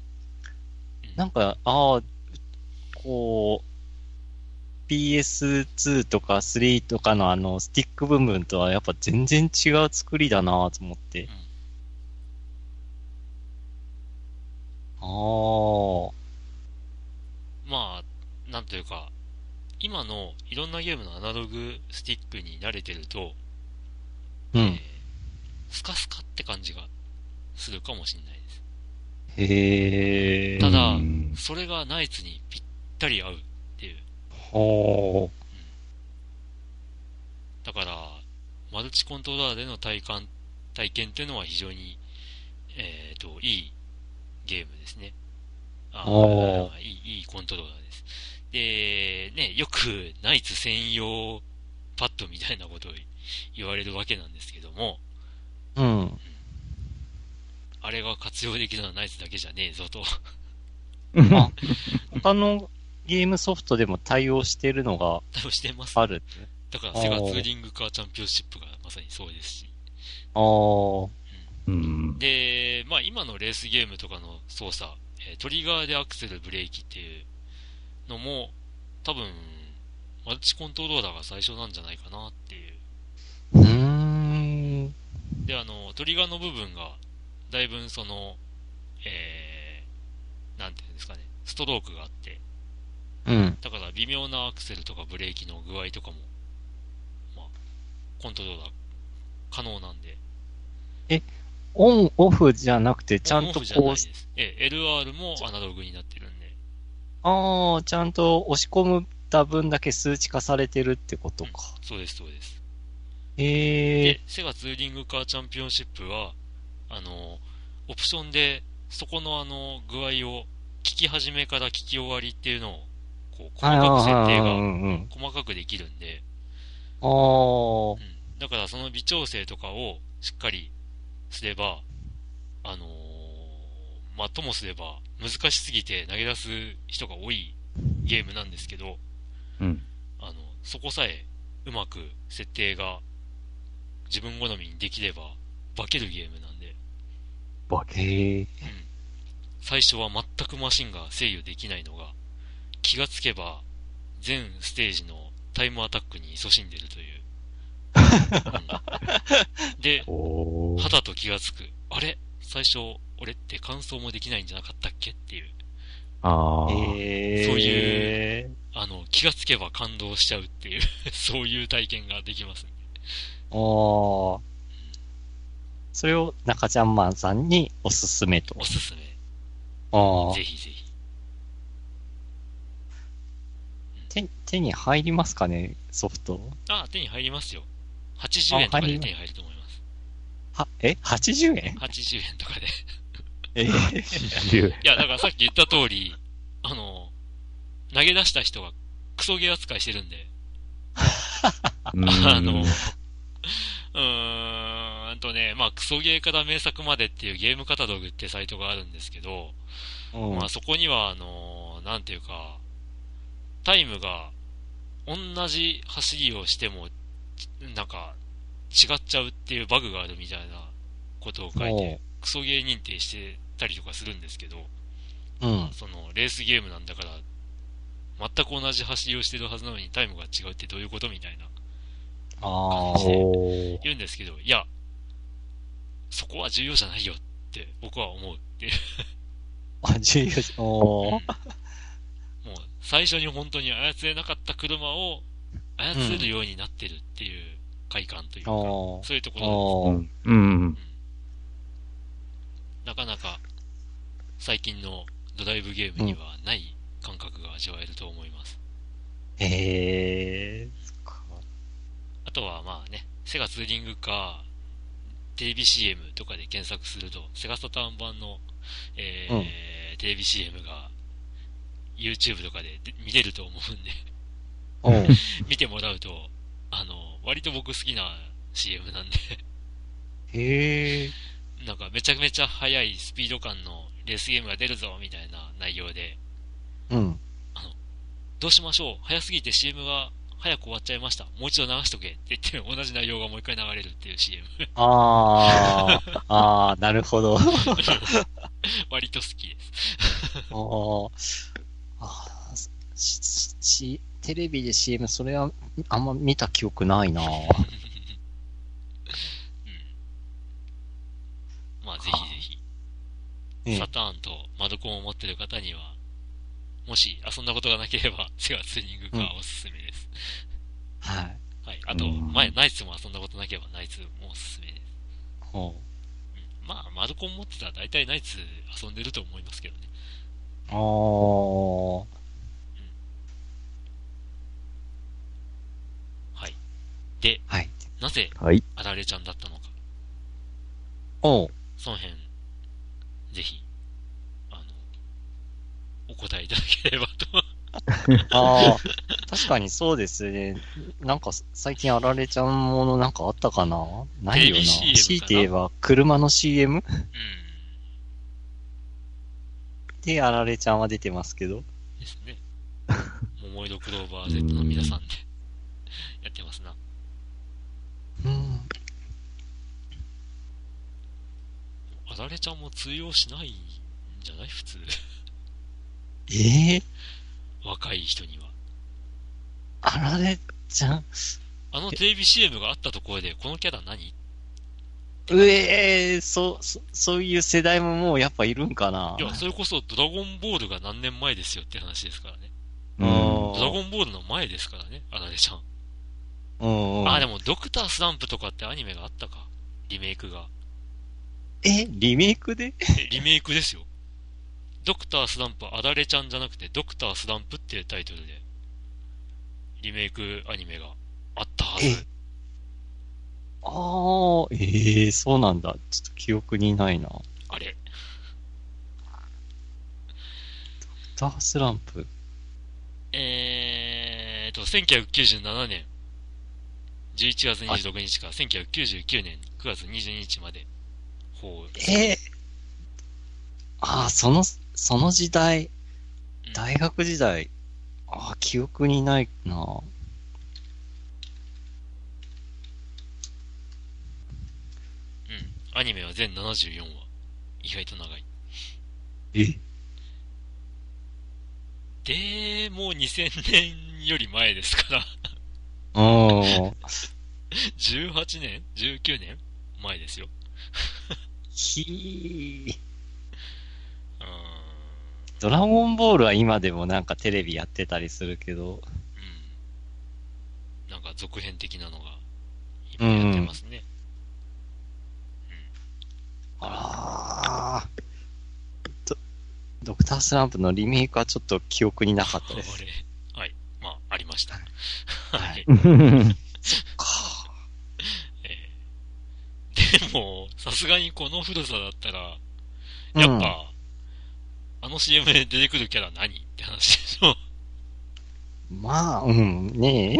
なんか、ああ、こう、PS2 とか3とかのあの、スティック部分とはやっぱ全然違う作りだなと思って。ああ、まあ、なんというか、今のいろんなゲームのアナログスティックに慣れてると、えーうん。スカスカって感じがするかもしれないです。へえ。ただうんそれがナイツにぴったり合うっていう。ほだから、マルチコントローラーでの体感、体験っていうのは非常に、えっ、と、いいゲームですね。あおいい、いいコントローラーです。で、ね、よくナイツ専用パッドみたいなことを言われるわけなんですけども、う。うん。あれが活用できるのはナイツだけじゃねえぞと。あ 他のゲームソフトでも対応してるのが対応してます。ある。だからセガツーリングカーチャンピオンシップがまさにそうですし。ああ、うん。で、まあ今のレースゲームとかの操作、えートリガーでアクセル、ブレーキっていうのも、多分、マルチコントローラーが最初なんじゃないかなっていう。うーん。で、あの、トリガーの部分が、だいぶその、えー、なんていうんですかね、ストロークがあって、うん。だから微妙なアクセルとかブレーキの具合とかも、まあ、コントローラー可能なんで、オン、オフじゃなくて、ちゃんとオンオフじゃないこうで、す。ええ、LR もアナログになってるんで、ああ、ちゃんと押し込むた分だけ数値化されてるってことか。そうです、そうです。へえで、セガツーリングカーチャンピオンシップは、あの、オプションで、そこのあの、具合を、聞き始めから聞き終わりっていうのを、こう、細かく設定。が、細かくできるんで、ああう、ん。だからその微調整とかをしっかりすれば、あのーまあ、ともすれば、難しすぎて投げ出す人が多いゲームなんですけど、うん。あの、そこさえうまく設定が自分好みにできれば化けるゲームなんで、バケ。へえ。うん。最初は全くマシンが制御できないのが、気がつけば全ステージのタイムアタックに勤しんでるという。うんで、おーはたと気がつく。あれ？最初、俺って感想もできないんじゃなかったっけ？っていう。あ。そういうあの、気がつけば感動しちゃうっていう、そういう体験ができますね。ああ。それを中ちゃんマンさんにおすすめとお。すすめ。ああぜ。ひぜひ。手、手に入りますかね、ソフト。あ、手に入りますよ。80円とかで手に入ると思います。は、え ?80 円？80円とかで。ええ40いや、だからさっき言った通り、あの、投げ出した人がクソゲー扱いしてるんで、うんあの、うーんとね、まあ、クソゲーから名作までっていうゲームカタログってサイトがあるんですけど、うんまあ、そこには、あの、なんていうか、タイムが同じ走りをしても、なんか、違っちゃうっていうバグがあるみたいなことを書いて、クソゲー認定してたりとかするんですけど、うん。その、レースゲームなんだから、全く同じ走りをしてるはずなのにタイムが違うってどういうことみたいなああ。おー言うんですけど、いや、そこは重要じゃないよって僕は思うっていう。あ、重要。おー最初に本当に操れなかった車を操れるようになってるっていう快感というか、おそういうところおーうん。うん。なかなか最近のドライブゲームにはない感覚が味わえると思います。へえ。そっかあとはまあね、セガツーリングカー、テレビ CM とかで検索すると、セガサターン版の、えーうん。テレビ CM が YouTube とかでで見れると思うんで、見てもらうと、あの、割と僕好きな CM なんで、へえ。なんかめちゃめちゃ速いスピード感のレースゲームが出るぞみたいな内容で、うん。どうしましょう？早すぎて CM が早く終わっちゃいました。もう一度流しとけって言って同じ内容がもう一回流れるっていう CM。あー、あー、なるほど。割と好きです。あーししテレビで CM、それはあんま見た記憶ないなうん。まあぜひぜひ、ええサターンとマドコンを持ってる方には、もし遊んだことがなければ、セガツーニングカーおすすめです。はい。はい。あと、うん前、ナイツも遊んだことなければ、ナイツもおすすめです。ほううんまあ、マドコン持ってたら大体ナイツ遊んでると思いますけどね。おーはい。で、はい。なぜ、はい。あられちゃんだったのか。おうその辺、ぜひ、お答えいただければと。ああ、確かにそうですね。なんか最近あられちゃんものなんかあったかな？ないよな。強いて言えば車の CM うん。であられちゃんは出てますけど。ですね。桃色クローバー Z の皆さんで、やってますな。うん。あられちゃんも通用しないんじゃない？普通。ええ若い人には。あられちゃんあのテレビ CM があったところで、このキャラ何？うえー、そう、そそういう世代ももうやっぱいるんかないや、それこそドラゴンボールが何年前ですよって話ですからね。うんドラゴンボールの前ですからね、あられちゃん。うんうん。あ、でもドクタースランプとかってアニメがあったか？リメイクが。え、リメイクで？えリメイクですよ。ドクタースランプあられちゃんじゃなくて、ドクタースランプっていうタイトルで、リメイクアニメがあったはえ？ず。ああ、ええそうなんだ。ちょっと記憶にないな。あれ。ダースランプ？えーと、1997年、11月26日から1999年9月22日まで、ほう。え？えああ、その、その時代、うん大学時代、ああ、記憶にないな。うん。アニメは全74話。意外と長い。え？で、もう2000年より前ですから、うん。18年 ?19 年？前ですよ。ひーうーん。ドラゴンボールは今でもなんかテレビやってたりするけど、うん。なんか続編的なのが、いっぱいやってますね。ああ。ドドクタースランプのリメイクはちょっと記憶になかったです。はい。まあ、ありました。ははいい。か えーでも、さすがにこの古さだったら、やっぱ、あの CM で出てくるキャラ何って話でしょ。うん、まあ、うん、ねえ。うん。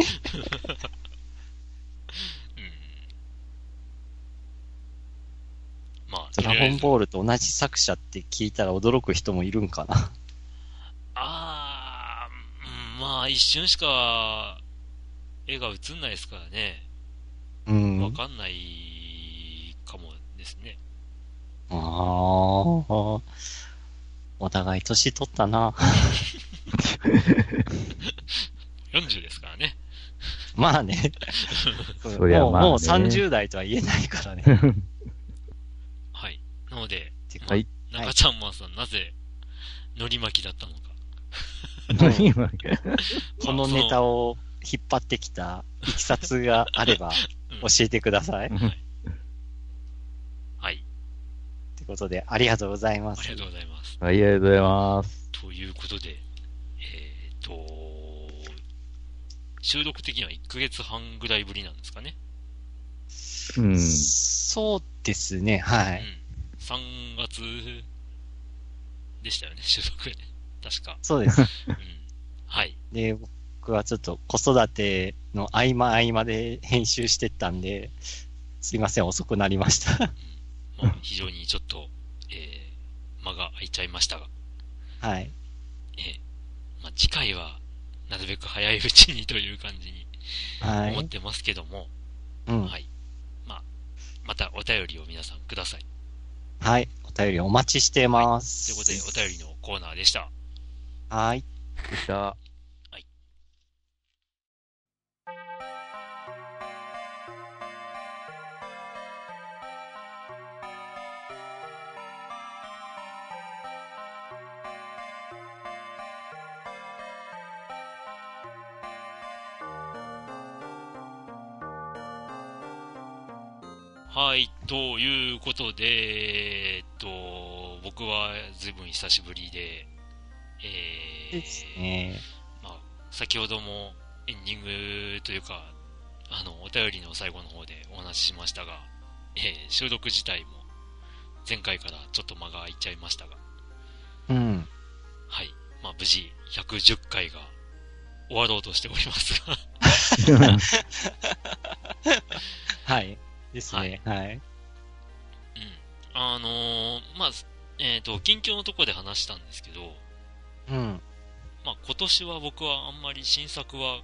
まあ、ドラゴン。ボールと同じ作者って聞いたら驚く人もいるんかな。あー、うん、まあ、一瞬しか、絵が映んないですからね。うん。わかんないかもですね。ああ。お互い年取ったな。40ですからね。まあね。そりゃまあねもうもう30代とは言えないからね。はい。なので、はい。中ちゃんマンさん、なぜ、のり巻きだったのか。何今 このネタを引っ張ってきたいきさつがあれば うん教えてください。はい。ということで、ありがとうございます。ありがとうございます。はい、ありがとうございます。ということで、えっ、と、収録的には1ヶ月半ぐらいぶりなんですかね。うん。そうですね、はい。うん。3月でしたよね、収録。確か。そうです。うん。はい。で、僕はちょっと子育ての合間合間で編集してったんで、すいません、遅くなりました。まあ、非常にちょっと、えー、間が空いちゃいましたが、はい。えー、まあ、次回は、なるべく早いうちにという感じにはい。思ってますけども、うん。はい。まあ、またお便りを皆さんください。はい。お便りお待ちしてます。ということで、お便りのコーナーでした。はい。よっしゃ。はい、ということで、えっと、僕は随分久しぶりで、えー、ね。まあ、先ほどもエンディングというか、あの、お便りの最後の方でお話ししましたが、えー収録自体も前回からちょっと間が空いちゃいましたが、うん。はい。まあ、無事110回が終わろうとしておりますが、はい。ですね。はい。うん。あのーまあ、えっ、と、近況のところで話したんですけど、うん。まあ、今年は僕はあんまり新作は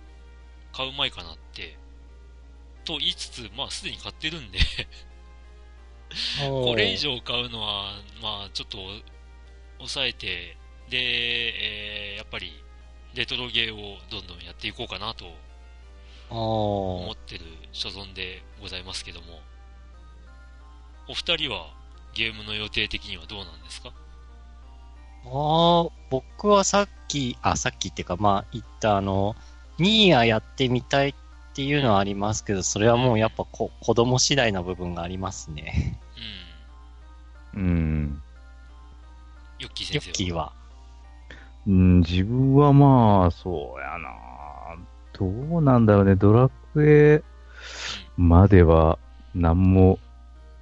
買うまいかなって、と言いつつ、まあ、すでに買ってるんで、これ以上買うのは、まあ、ちょっと、抑えて、で、えーやっぱり、レトロゲーをどんどんやっていこうかなとおー思ってる所存でございますけども、お二人はゲームの予定的にはどうなんですか？ああ、僕はさっき、あ、さっきっていうか、まあ、言ったあの、ニーヤやってみたいっていうのはありますけど、それはもうやっぱこ子供次第な部分がありますね。うん。うん。ヨッキーヨ先生ッキーは。うん、自分はまあ、そうやな。どうなんだろうね。ドラクエまでは何も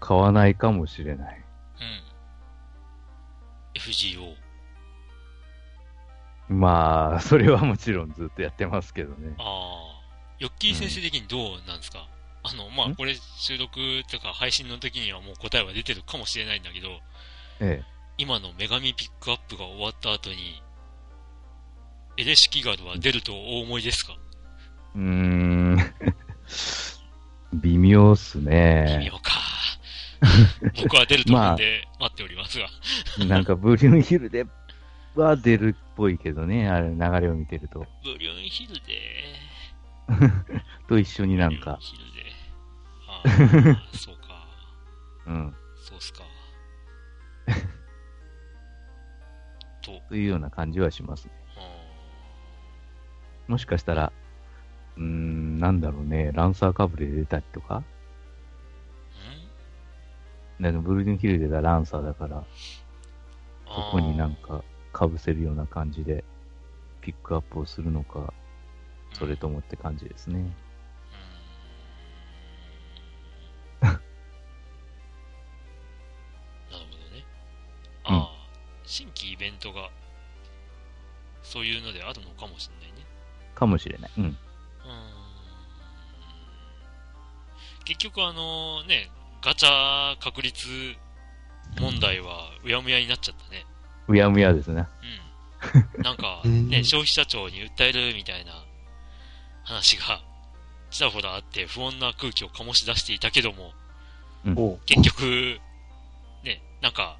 買わないかもしれない。うん。FGO。まあ、それはもちろんずっとやってますけどね。ああ。ヨッキー先生的にどうなんですか、あの、まあ、ん？これ収録とか配信の時にはもう答えは出てるかもしれないんだけど、え今の女神ピックアップが終わった後に、エレシキガードは出るとお思いですか？え。うーん。微妙っす微ね。妙か。僕は出ると思うんで待っておりますが。なんかブリュンヒルでは出るっぽいけどね、あれ流れを見てると。ブリュンヒルで、と一緒になんか、ブリュンヒルで。ああ、そうか。うん。そうっすか。と、というような感じはしますね。あもしかしたら、うーん、なんだろうね、ランサーかぶれで出たりとか？ーん？なんかブルーンヒルで出たランサーだから、あそこになんか被せるような感じでピックアップをするのか、それともって感じですね。なるほどね。うん新規イベントが、そういうのであるのかもしれないね。かもしれない。うん。結局あのね、ガチャ確率問題はうやむやになっちゃったね。うやむやですね。うん。なんか、うんね、消費者庁に訴えるみたいな話が、ちらほらあって不穏な空気を醸し出していたけども、おう結局、ね、なんか、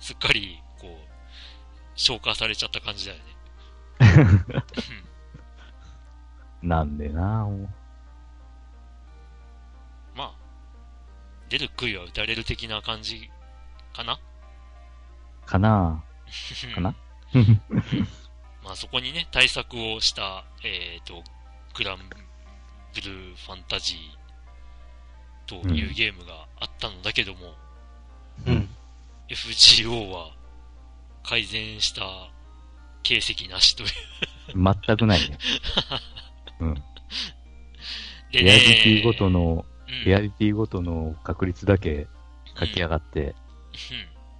すっかり、こう、消化されちゃった感じだよね。なんでなもま出る杭は打たれる的な感じかな？うかな？かな？ま まあそこにね、対策をした、えっ、と、グランブルーファンタジーというゲームがあったのだけども、うん。FGO は改善した形跡なしという。全くないね。うん。でリアリティごとの、うんリアリティごとの確率だけ書き上がって、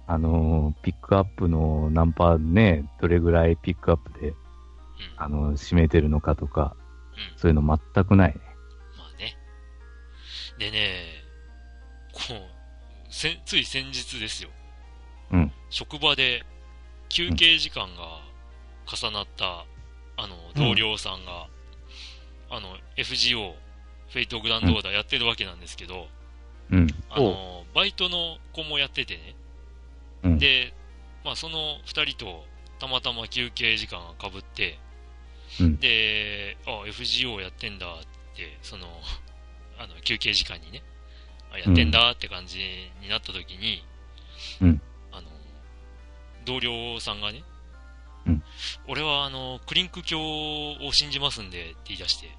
あのーピックアップのナンパね、どれぐらいピックアップで、うん、うん、あの、占めてるのかとか、うん。そういうの全くないね。まあね。でね、こう、せつい先日ですよ。うん。職場で休憩時間が重なった、あの、同僚さんが、あの、FGO、フェイトグランドオーダーやってるわけなんですけど、うん。あの、バイトの子もやっててね。うん。で、まあその二人とたまたま休憩時間が被って、うんで、あ、FGO やってんだって、その、あの、休憩時間にね、あやってんだって感じになった時に、うんあの、同僚さんがね、うん俺はあの、クリンク教を信じますんでって言い出して、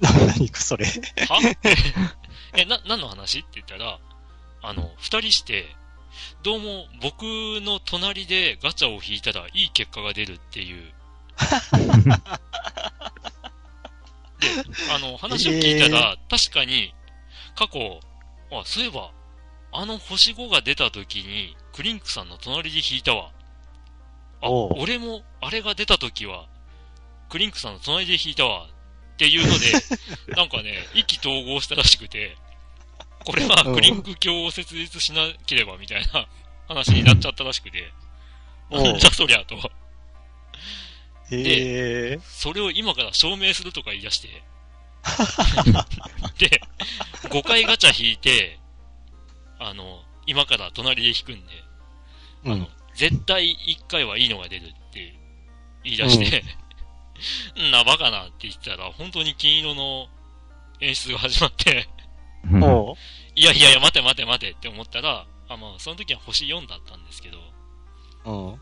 何かそれ。は？え、な、何の話？って言ったら、あの、二人して、どうも僕の隣でガチャを引いたらいい結果が出るっていう。で、あの、話を聞いたら、確かに、過去、あ、そういえば、あの星5が出た時に、クリンクさんの隣で引いたわ。あ、俺も、あれが出た時は、クリンクさんの隣で引いたわ。っていうので、なんかね、意気投合したらしくて、これはクリンク教を設立しなければみたいな 話になっちゃったらしくて、なんじゃそりゃと。へえ。それを今から証明するとか言い出して、で、5回ガチャ引いて、あの、今から隣で引くんで、うんあの。絶対1回はいいのが出るって言い出して、ん、な、バカなって言ってたら、本当に金色の演出が始まって。いやいやいや、待て待て待てって思ったら、あ、まあ、その時は星4だったんですけど、うん。うん。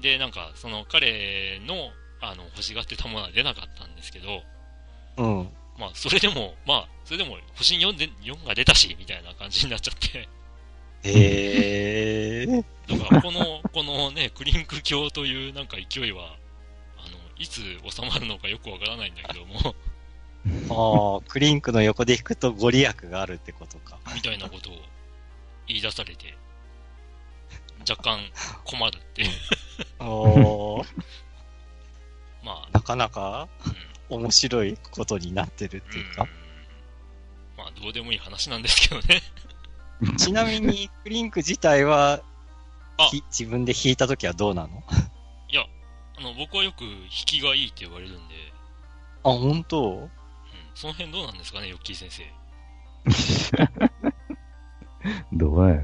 で、なんか、その彼の、あの、欲しがってたものは出なかったんですけど、うん。まあ、それでも、まあ、それでも、星4で、4が出たし、みたいな感じになっちゃって、へえ。だから、この、このね、クリンク教というなんか勢いは、いつ収まるのかよくわからないんだけども、ああ、クリンクの横で引くとご利益があるってことか。みたいなことを言い出されて、若干困るって。おー、まあ、なかなかうん面白いことになってるっていうか。まあ、どうでもいい話なんですけどね。ちなみに、クリンク自体は自分で弾いたときはどうなの？の、僕はよく引きがいいって言われるんで、あ、本当？うん、その辺どうなんですかね、ヨッキー先生。どうや？ろ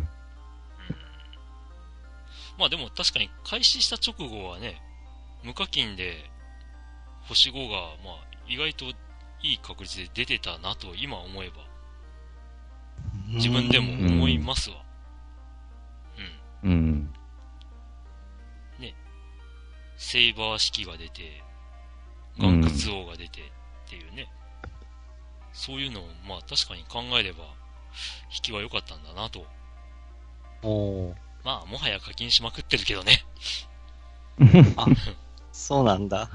まあでも確かに開始した直後はね、無課金で星5が、まあ意外といい確率で出てたなと今思えば、自分でも思いますわ。うん。うん。セイバー式が出て、岩窟王が出てっていうね。そういうのを、まあ確かに考えれば、引きは良かったんだなと。おーまあ、もはや課金しまくってるけどね。そうなんだ。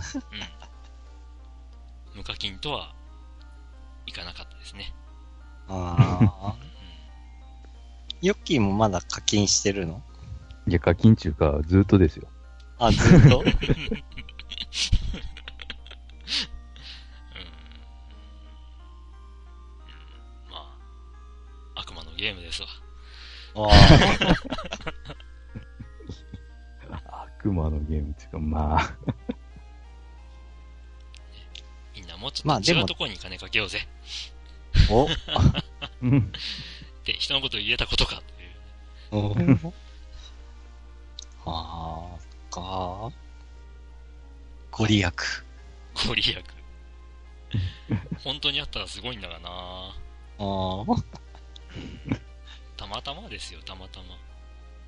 うん。無課金とは、いかなかったですね。ああ。ヨッキーもまだ課金してるの？いや、課金中か、ずっとですよ。あ、ずっと？うん。うん。まあ、悪魔のゲームですわ。あ悪魔のゲームっていうか、まあ、みんなもうちょっと違うところに金かけようぜ。ーお？うんって人のことを言えたことかという。おああ、か？ご利益。ご利益。本当にあったらすごいんだがなああ、たまたまですよ、たまたま。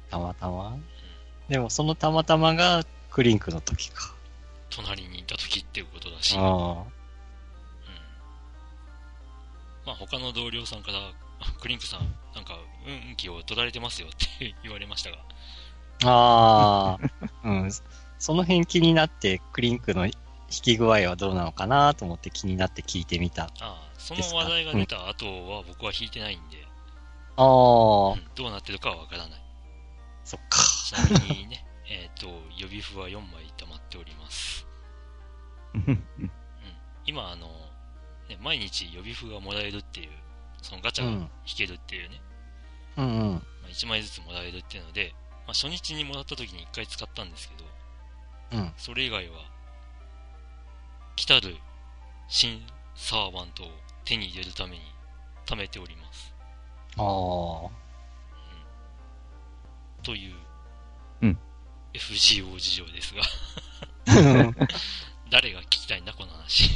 たまたま？でもそのたまたまがクリンクの時か。隣にいた時っていうことだし、うん。あまあ他の同僚さんから、あクリンクさん、なんか、運気を取られてますよって言われましたが、あ。ああ。うん。その辺気になって、クリンクの弾き具合はどうなのかなと思って気になって聞いてみた。あああ、その話題が出た後は僕は弾いてないんで、あうんー、どうなってるかはわからない。そっか。ちなみにね、えっと、予備譜は4枚溜まっております。うん。今、あの、ね、毎日予備譜がもらえるっていう、そのガチャがうん弾けるっていうね、うんうん。まあ、1枚ずつもらえるっていうので、まあ、初日にもらった時に1回使ったんですけど、うん。それ以外は、来たる新サーバントを手に入れるために貯めております。ああ。という、うん FGO 事情ですが、誰が聞きたいんだ、この話。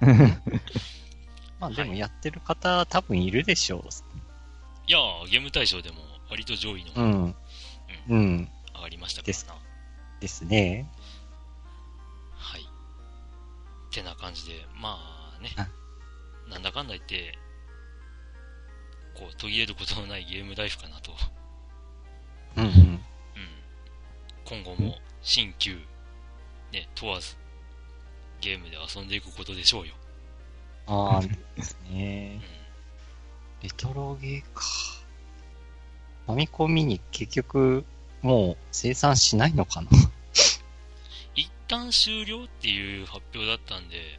まあでもやってる方多分いるでしょいやー、ゲーム大賞でも割と上位のう。うん。うん。上がりましたかですらな。ですね。はい。ってな感じで、まあねあ、なんだかんだ言って、こう、途切れることのないゲームライフかなと。うんうん。うん。今後も、新旧、ね、問わず、ゲームで遊んでいくことでしょうよ。ああ、ですうねん。。レトロゲーか。ファミコンミニ結局、もう生産しないのかな？一旦終了っていう発表だったんで、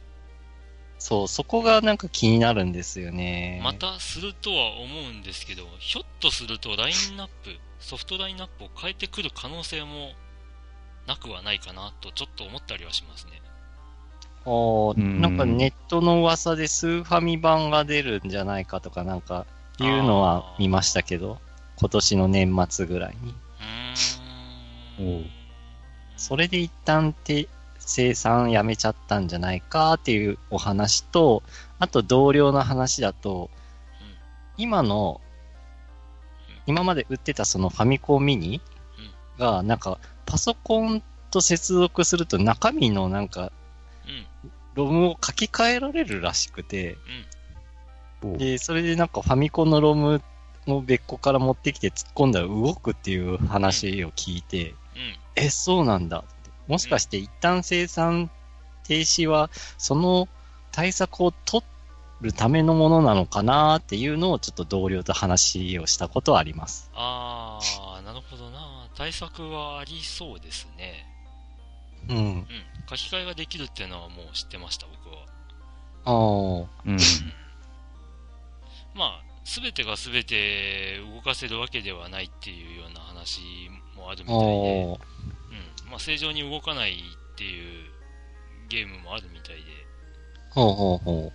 そう、そこがなんか気になるんですよね。またするとは思うんですけど、ひょっとするとラインナップ、ソフトラインナップを変えてくる可能性もなくはないかなとちょっと思ったりはしますね。おーうんなんかネットの噂でスーファミ版が出るんじゃないかとかなんかいうのは見ましたけど、今年の年末ぐらいに。それで一旦て生産やめちゃったんじゃないかっていうお話と、あと同僚の話だと、今の、今まで売ってたそのファミコンミニが、なんかパソコンと接続すると中身のなんかうん。ロムを書き換えられるらしくて、で、それでなんかファミコンのロムを別個から持ってきて突っ込んだら動くっていう話を聞いて、うん。え、そうなんだ。もしかして一旦生産停止は、その対策を取るためのものなのかなっていうのをちょっと同僚と話をしたことはあります。あー、なるほどな。対策はありそうですね。うん。うん。書き換えができるっていうのはもう知ってました、僕は。ああ。うん。まあ、すべてがすべて動かせるわけではないっていうような話もあるみたいで、うん。まあ、正常に動かないっていうゲームもあるみたいで、ほうほうほうん。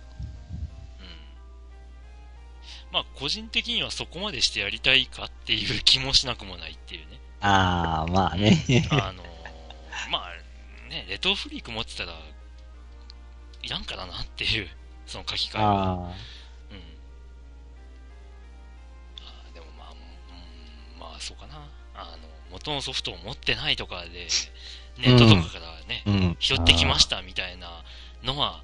まあ、個人的にはそこまでしてやりたいかっていう気もしなくもないっていうね。う。ああ、まあね。あのーまあ、ね、レトロフリーク持ってたら、いらんからなっていう、その書き換えは。元のソフトを持ってないとかで、ネットとかからね、あ。うん。拾ってきましたみたいなのは、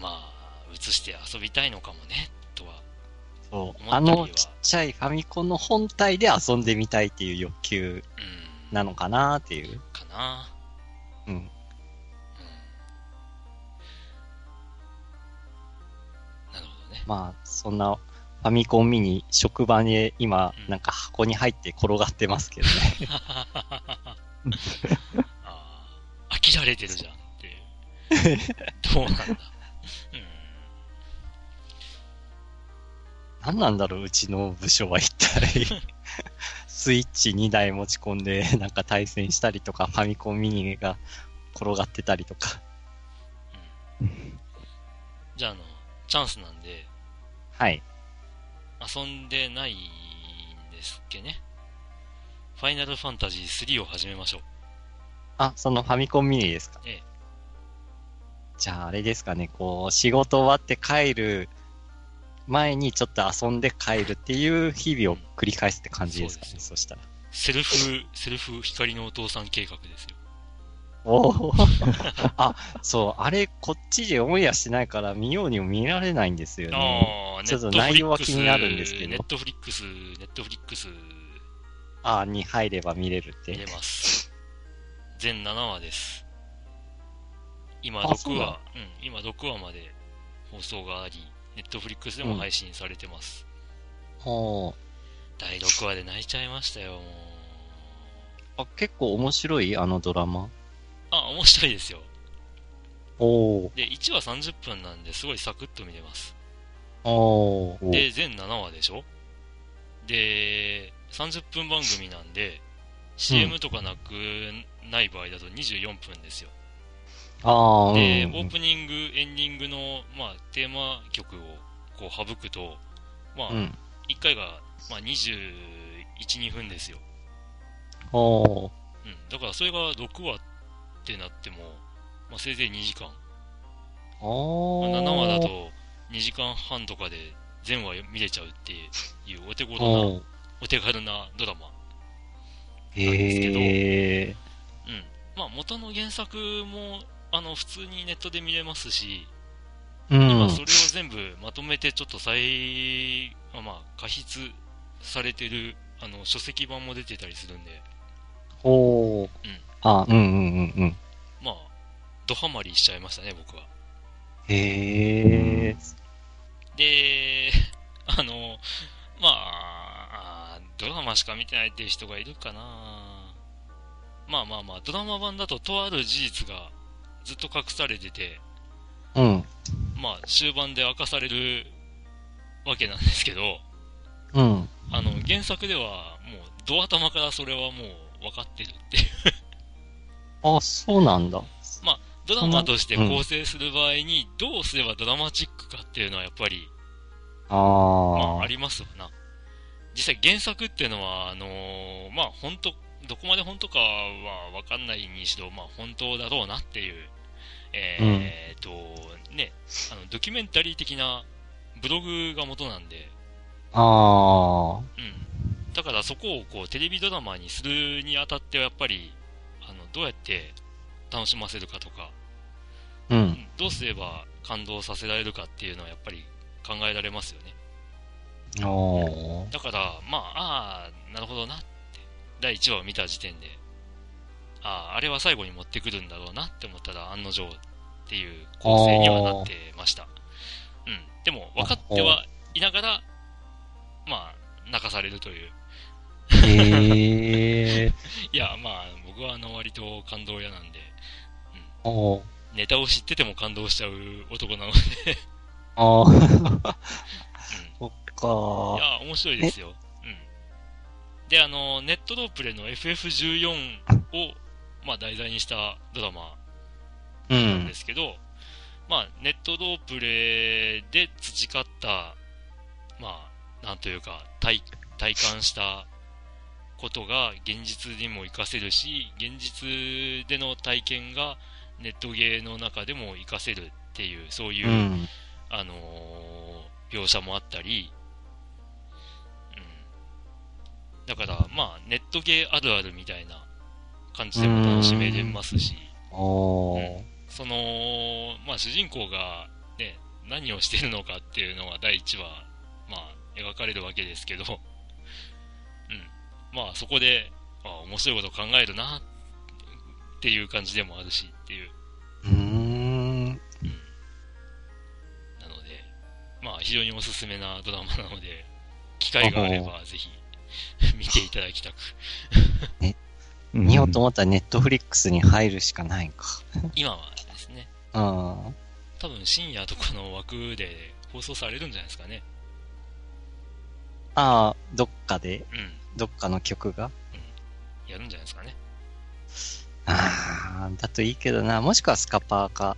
まあ、移して遊びたいのかもね、とは。そう。あのちっちゃいファミコンの本体で遊んでみたいっていう欲求うん。なのかなっていう。かな。うん。うん。なるほどね。まあ、そんなファミコンミニ職場に今うん、なんか箱に入って転がってますけどね。ああ、飽きられてるじゃんっていう。どうなんだ。うん。何なんだろう、うちの部署は一体。スイッチ2台持ち込んで、なんか対戦したりとか、ファミコンミニが転がってたりとか。じゃあ、あの、チャンスなんで、はい。遊んでないんですっけね。ファイナルファンタジー3を始めましょう。あ、そのファミコンミニですか？ええじゃあ、あれですかね、こう、仕事終わって帰る前にちょっと遊んで帰るっていう日々を繰り返すって感じですかね、そうですそしたら。セルフ、セルフ光のお父さん計画ですよ。おーあ、そう、あれ、こっちでオンエアしてないから見ようにも見られないんですよね。ちょっと内容は気になるんですけどネットフリックス、ネットフリックスあーに入れば見れるっ見れて。ます。全7話です。今6あそううん、今6話まで放送があり、 Netflix でも配信されてます。おー第6話で泣いちゃいましたよ、もう。あ、結構面白い？あのドラマ。あ、面白いですよ。おーで、1話30分なんで、すごいサクッと見れます。おーで、全7話でしょ？で、30分番組なんで、CM とかなくない場合だと24分ですよ。ああ、で、うんオープニング、エンディングの、まあ、テーマ曲をこう省くと、まあ、うん。1回が、まあ、21、2分ですよ。うん。だからそれが6話ってなっても、まあ、せいぜい2時間。まあ、おー7話だと2時間半とかで全話見れちゃうっていうお手頃な、お手軽なドラマ。へえ。うん。まあ、元の原作も、あの、普通にネットで見れますし、うん。今それを全部まとめてちょっと再、まあまあ、過筆されてる、あの、書籍版も出てたりするんで、おーあ、うんうんうんうん。まあ、ドハマりしちゃいましたね、僕は。へえ。で、あの、まあ、ドラマしか見てないっていう人がいるかなまあまあまあ、ドラマ版だととある事実がずっと隠されてて、うん。まあ、終盤で明かされるわけなんですけど、うん。あの、原作ではもう、ド頭からそれはもう分かってるっていう。あ、そうなんだ。ドラマとして構成する場合に、どうすればドラマチックかっていうのはやっぱり、あまあ、あありますわな。実際原作っていうのは、あのーまあ、本当どこまで本当かは分かんないにしろ、まあ、本当だろうなっていう、えーっと、ね、あの、ドキュメンタリー的なブログが元なんで、ああ。うん。だからそこをこう、テレビドラマにするにあたってはやっぱり、どうやって楽しませるかとか、う。うんんどうすれば感動させられるかっていうのはやっぱり考えられますよね。だから、まあ、ああ、なるほどなって、第1話を見た時点で、ああ、あれは最後に持ってくるんだろうなって思ったら案の定っていう構成にはなってました。うん。でも、分かってはいながら、まあ、泣かされるという。へえ。いや、まあ、僕はあの、割と感動屋なんで、おーネタを知ってても感動しちゃう男なので、ああ。うん。そっいか。や、面白いですよ。うん。で、あの、ネットロープレの FF14 を、まあ、題材にしたドラマうなんんで。すけど、まあ、ネットロープレで培った、まあ、なんというか、体、体感したことが現実にも活かせるし、現実での体験がネットゲーの中でも活かせるっていう、そういう、うん。あのー描写もあったり、うん。だから、まあ、ネットゲーあるあるみたいな感じでも楽しめれますし、おーその、まあ、主人公が、ね、何をしてるのかっていうのが第1話、まあ、描かれるわけですけど、うん。まあ、そこで、あ面白いこと考えるな、っていう感じでもあるしっていう。うーん。なので、まあ、非常におすすめなドラマなので、機会があればぜひ 見ていただきたく。見ようと思ったらネットフリックスに入るしかないか。今はですね、うん。多分深夜とかの枠で放送されるんじゃないですかね。ああ、どっかで、うん。どっかの曲が？やるんじゃないですかね。ああ、だといいけどな。もしくはスカパーか。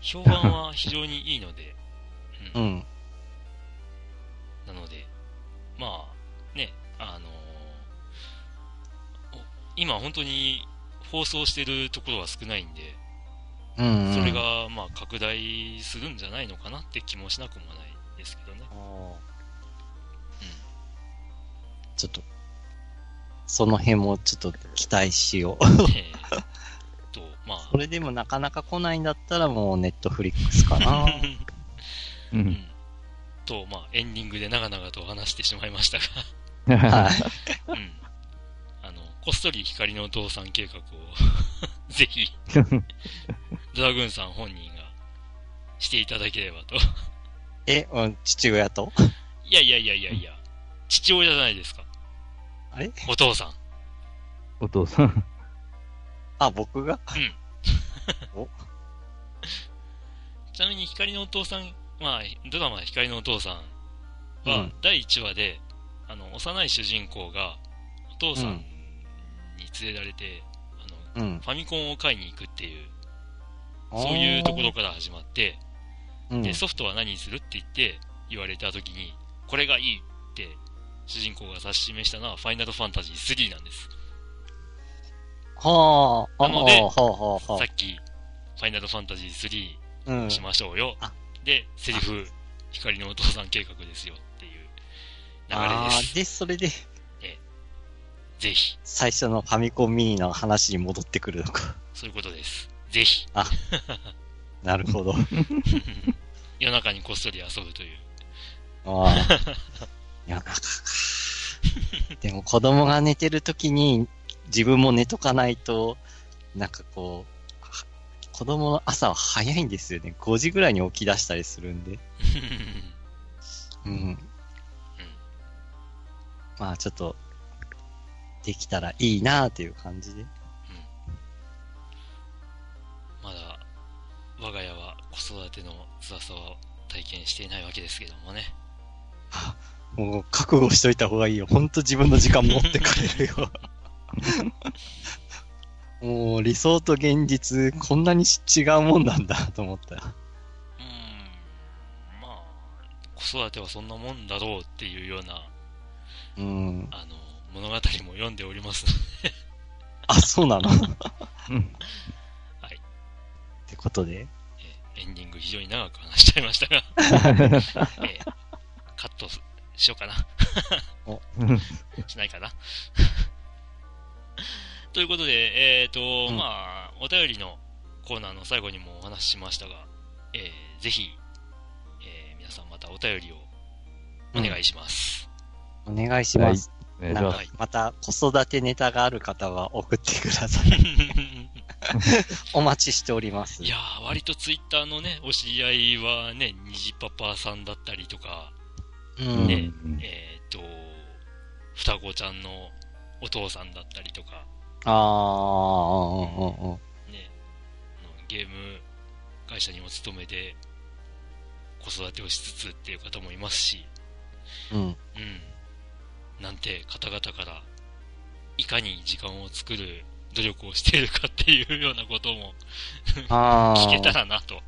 評判は非常にいいので、う。うんん。なので、まあ、ね、あのーお今本当に放送してるところは少ないんで、うん、うん。それが、まあ、拡大するんじゃないのかなって気もしなくもないですけどね。おー。ちょっと、その辺もちょっと期待しよう。えーと、まあ、それでもなかなか来ないんだったらもうネットフリックスかな。う。うんん。と、まあ、エンディングで長々と話してしまいましたが、はい。うん。あの、こっそり光のお父さん計画を、ぜひ、ドラグーンさん本人がしていただければと。え、うん父親と？いやいやいやいやいや、父親じゃないですか。あれ？お父さん。お父さん。あ、僕が？ちなみに光のお父さん、まあ、ドラマ光のお父さんはうん、第1話で、あの、幼い主人公が、お父さんうんに連れられて、あの、うん。ファミコンを買いに行くっていう、そういうところから始まって、うん。で、ソフトは何にするって言って、言われた時に、これがいいって、主人公が指し示したのは、ファイナルファンタジー3なんです。はあ、あなのではあ、はあ、はさっき、ファイナルファンタジーあ。うん3。しましょうよ。あで、セリフ、光のお父さん計画ですよっていう流れああ、です。で、それで、ぜひ、最初のファミコンミニの話に戻ってくるのか。そういうことです。ぜひ、なるほど。夜中にこっそり遊ぶという。ああ。夜中か。でも子供が寝てる時に自分も寝とかないと、なんかこう、は子供の朝は早いんですよね。5時ぐらいに起き出したりするんで。うん。まあちょっと、できたらいいなっていう感じで。まだ、我が家は子育ての辛さを体験していないわけですけどもね。もう覚悟しといた方がいいよ。ほんと自分の時間持ってかれるよ。もう理想と現実、こんなに違うもんなんだと思った。うーん、まあ、子育てはそんなもんだろうっていうような、うん。あの、物語も読んでおりますので、あ、そうなの？っ うんはい。てことで？えエンディング非常に長く話しちゃいましたが、えーカットししようかな。しないかな。ということで、えっ、と、うんまあ、お便りのコーナーの最後にもお話ししましたが、えーぜひ、えー皆さんまたお便りをお願いします。お願いします。お願いなんか。また子育てネタがある方は送ってください。お待ちしております。いやー、割とツイッターのね、お知り合いはね、虹パパさんだったりとか、うん。ねうんえっ、と、双子ちゃんのお父さんだったりとか、ああ。ね、あのゲーム会社にも勤めて、子育てをしつつっていう方もいますし、うん。うん。なんて方々から、いかに時間を作る努力をしているかっていうようなこともああ。聞けたらなと。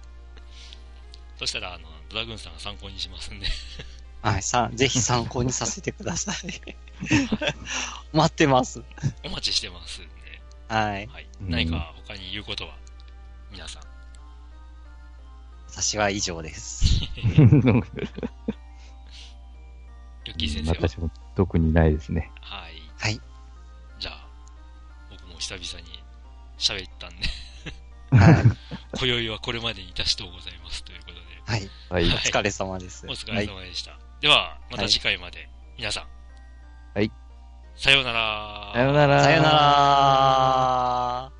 そしたら、あの、ドラグーンさんが参考にしますんで。はい、さ、ぜひ参考にさせてください。待ってます。お待ちしてますんで。はい。はい。うん何か他に言うことは、皆さん。私は以上です。ヨッキー先生は？私も特にないですね。はい。はい。じゃあ、僕も久々に喋ったんで、はい。今宵はこれまでにいたしとうございますということで、はい。はい。お疲れ様です。お疲れ様でした。では、また次回まで、はい、皆さん。はい。さようなら。さようなら。さようなら。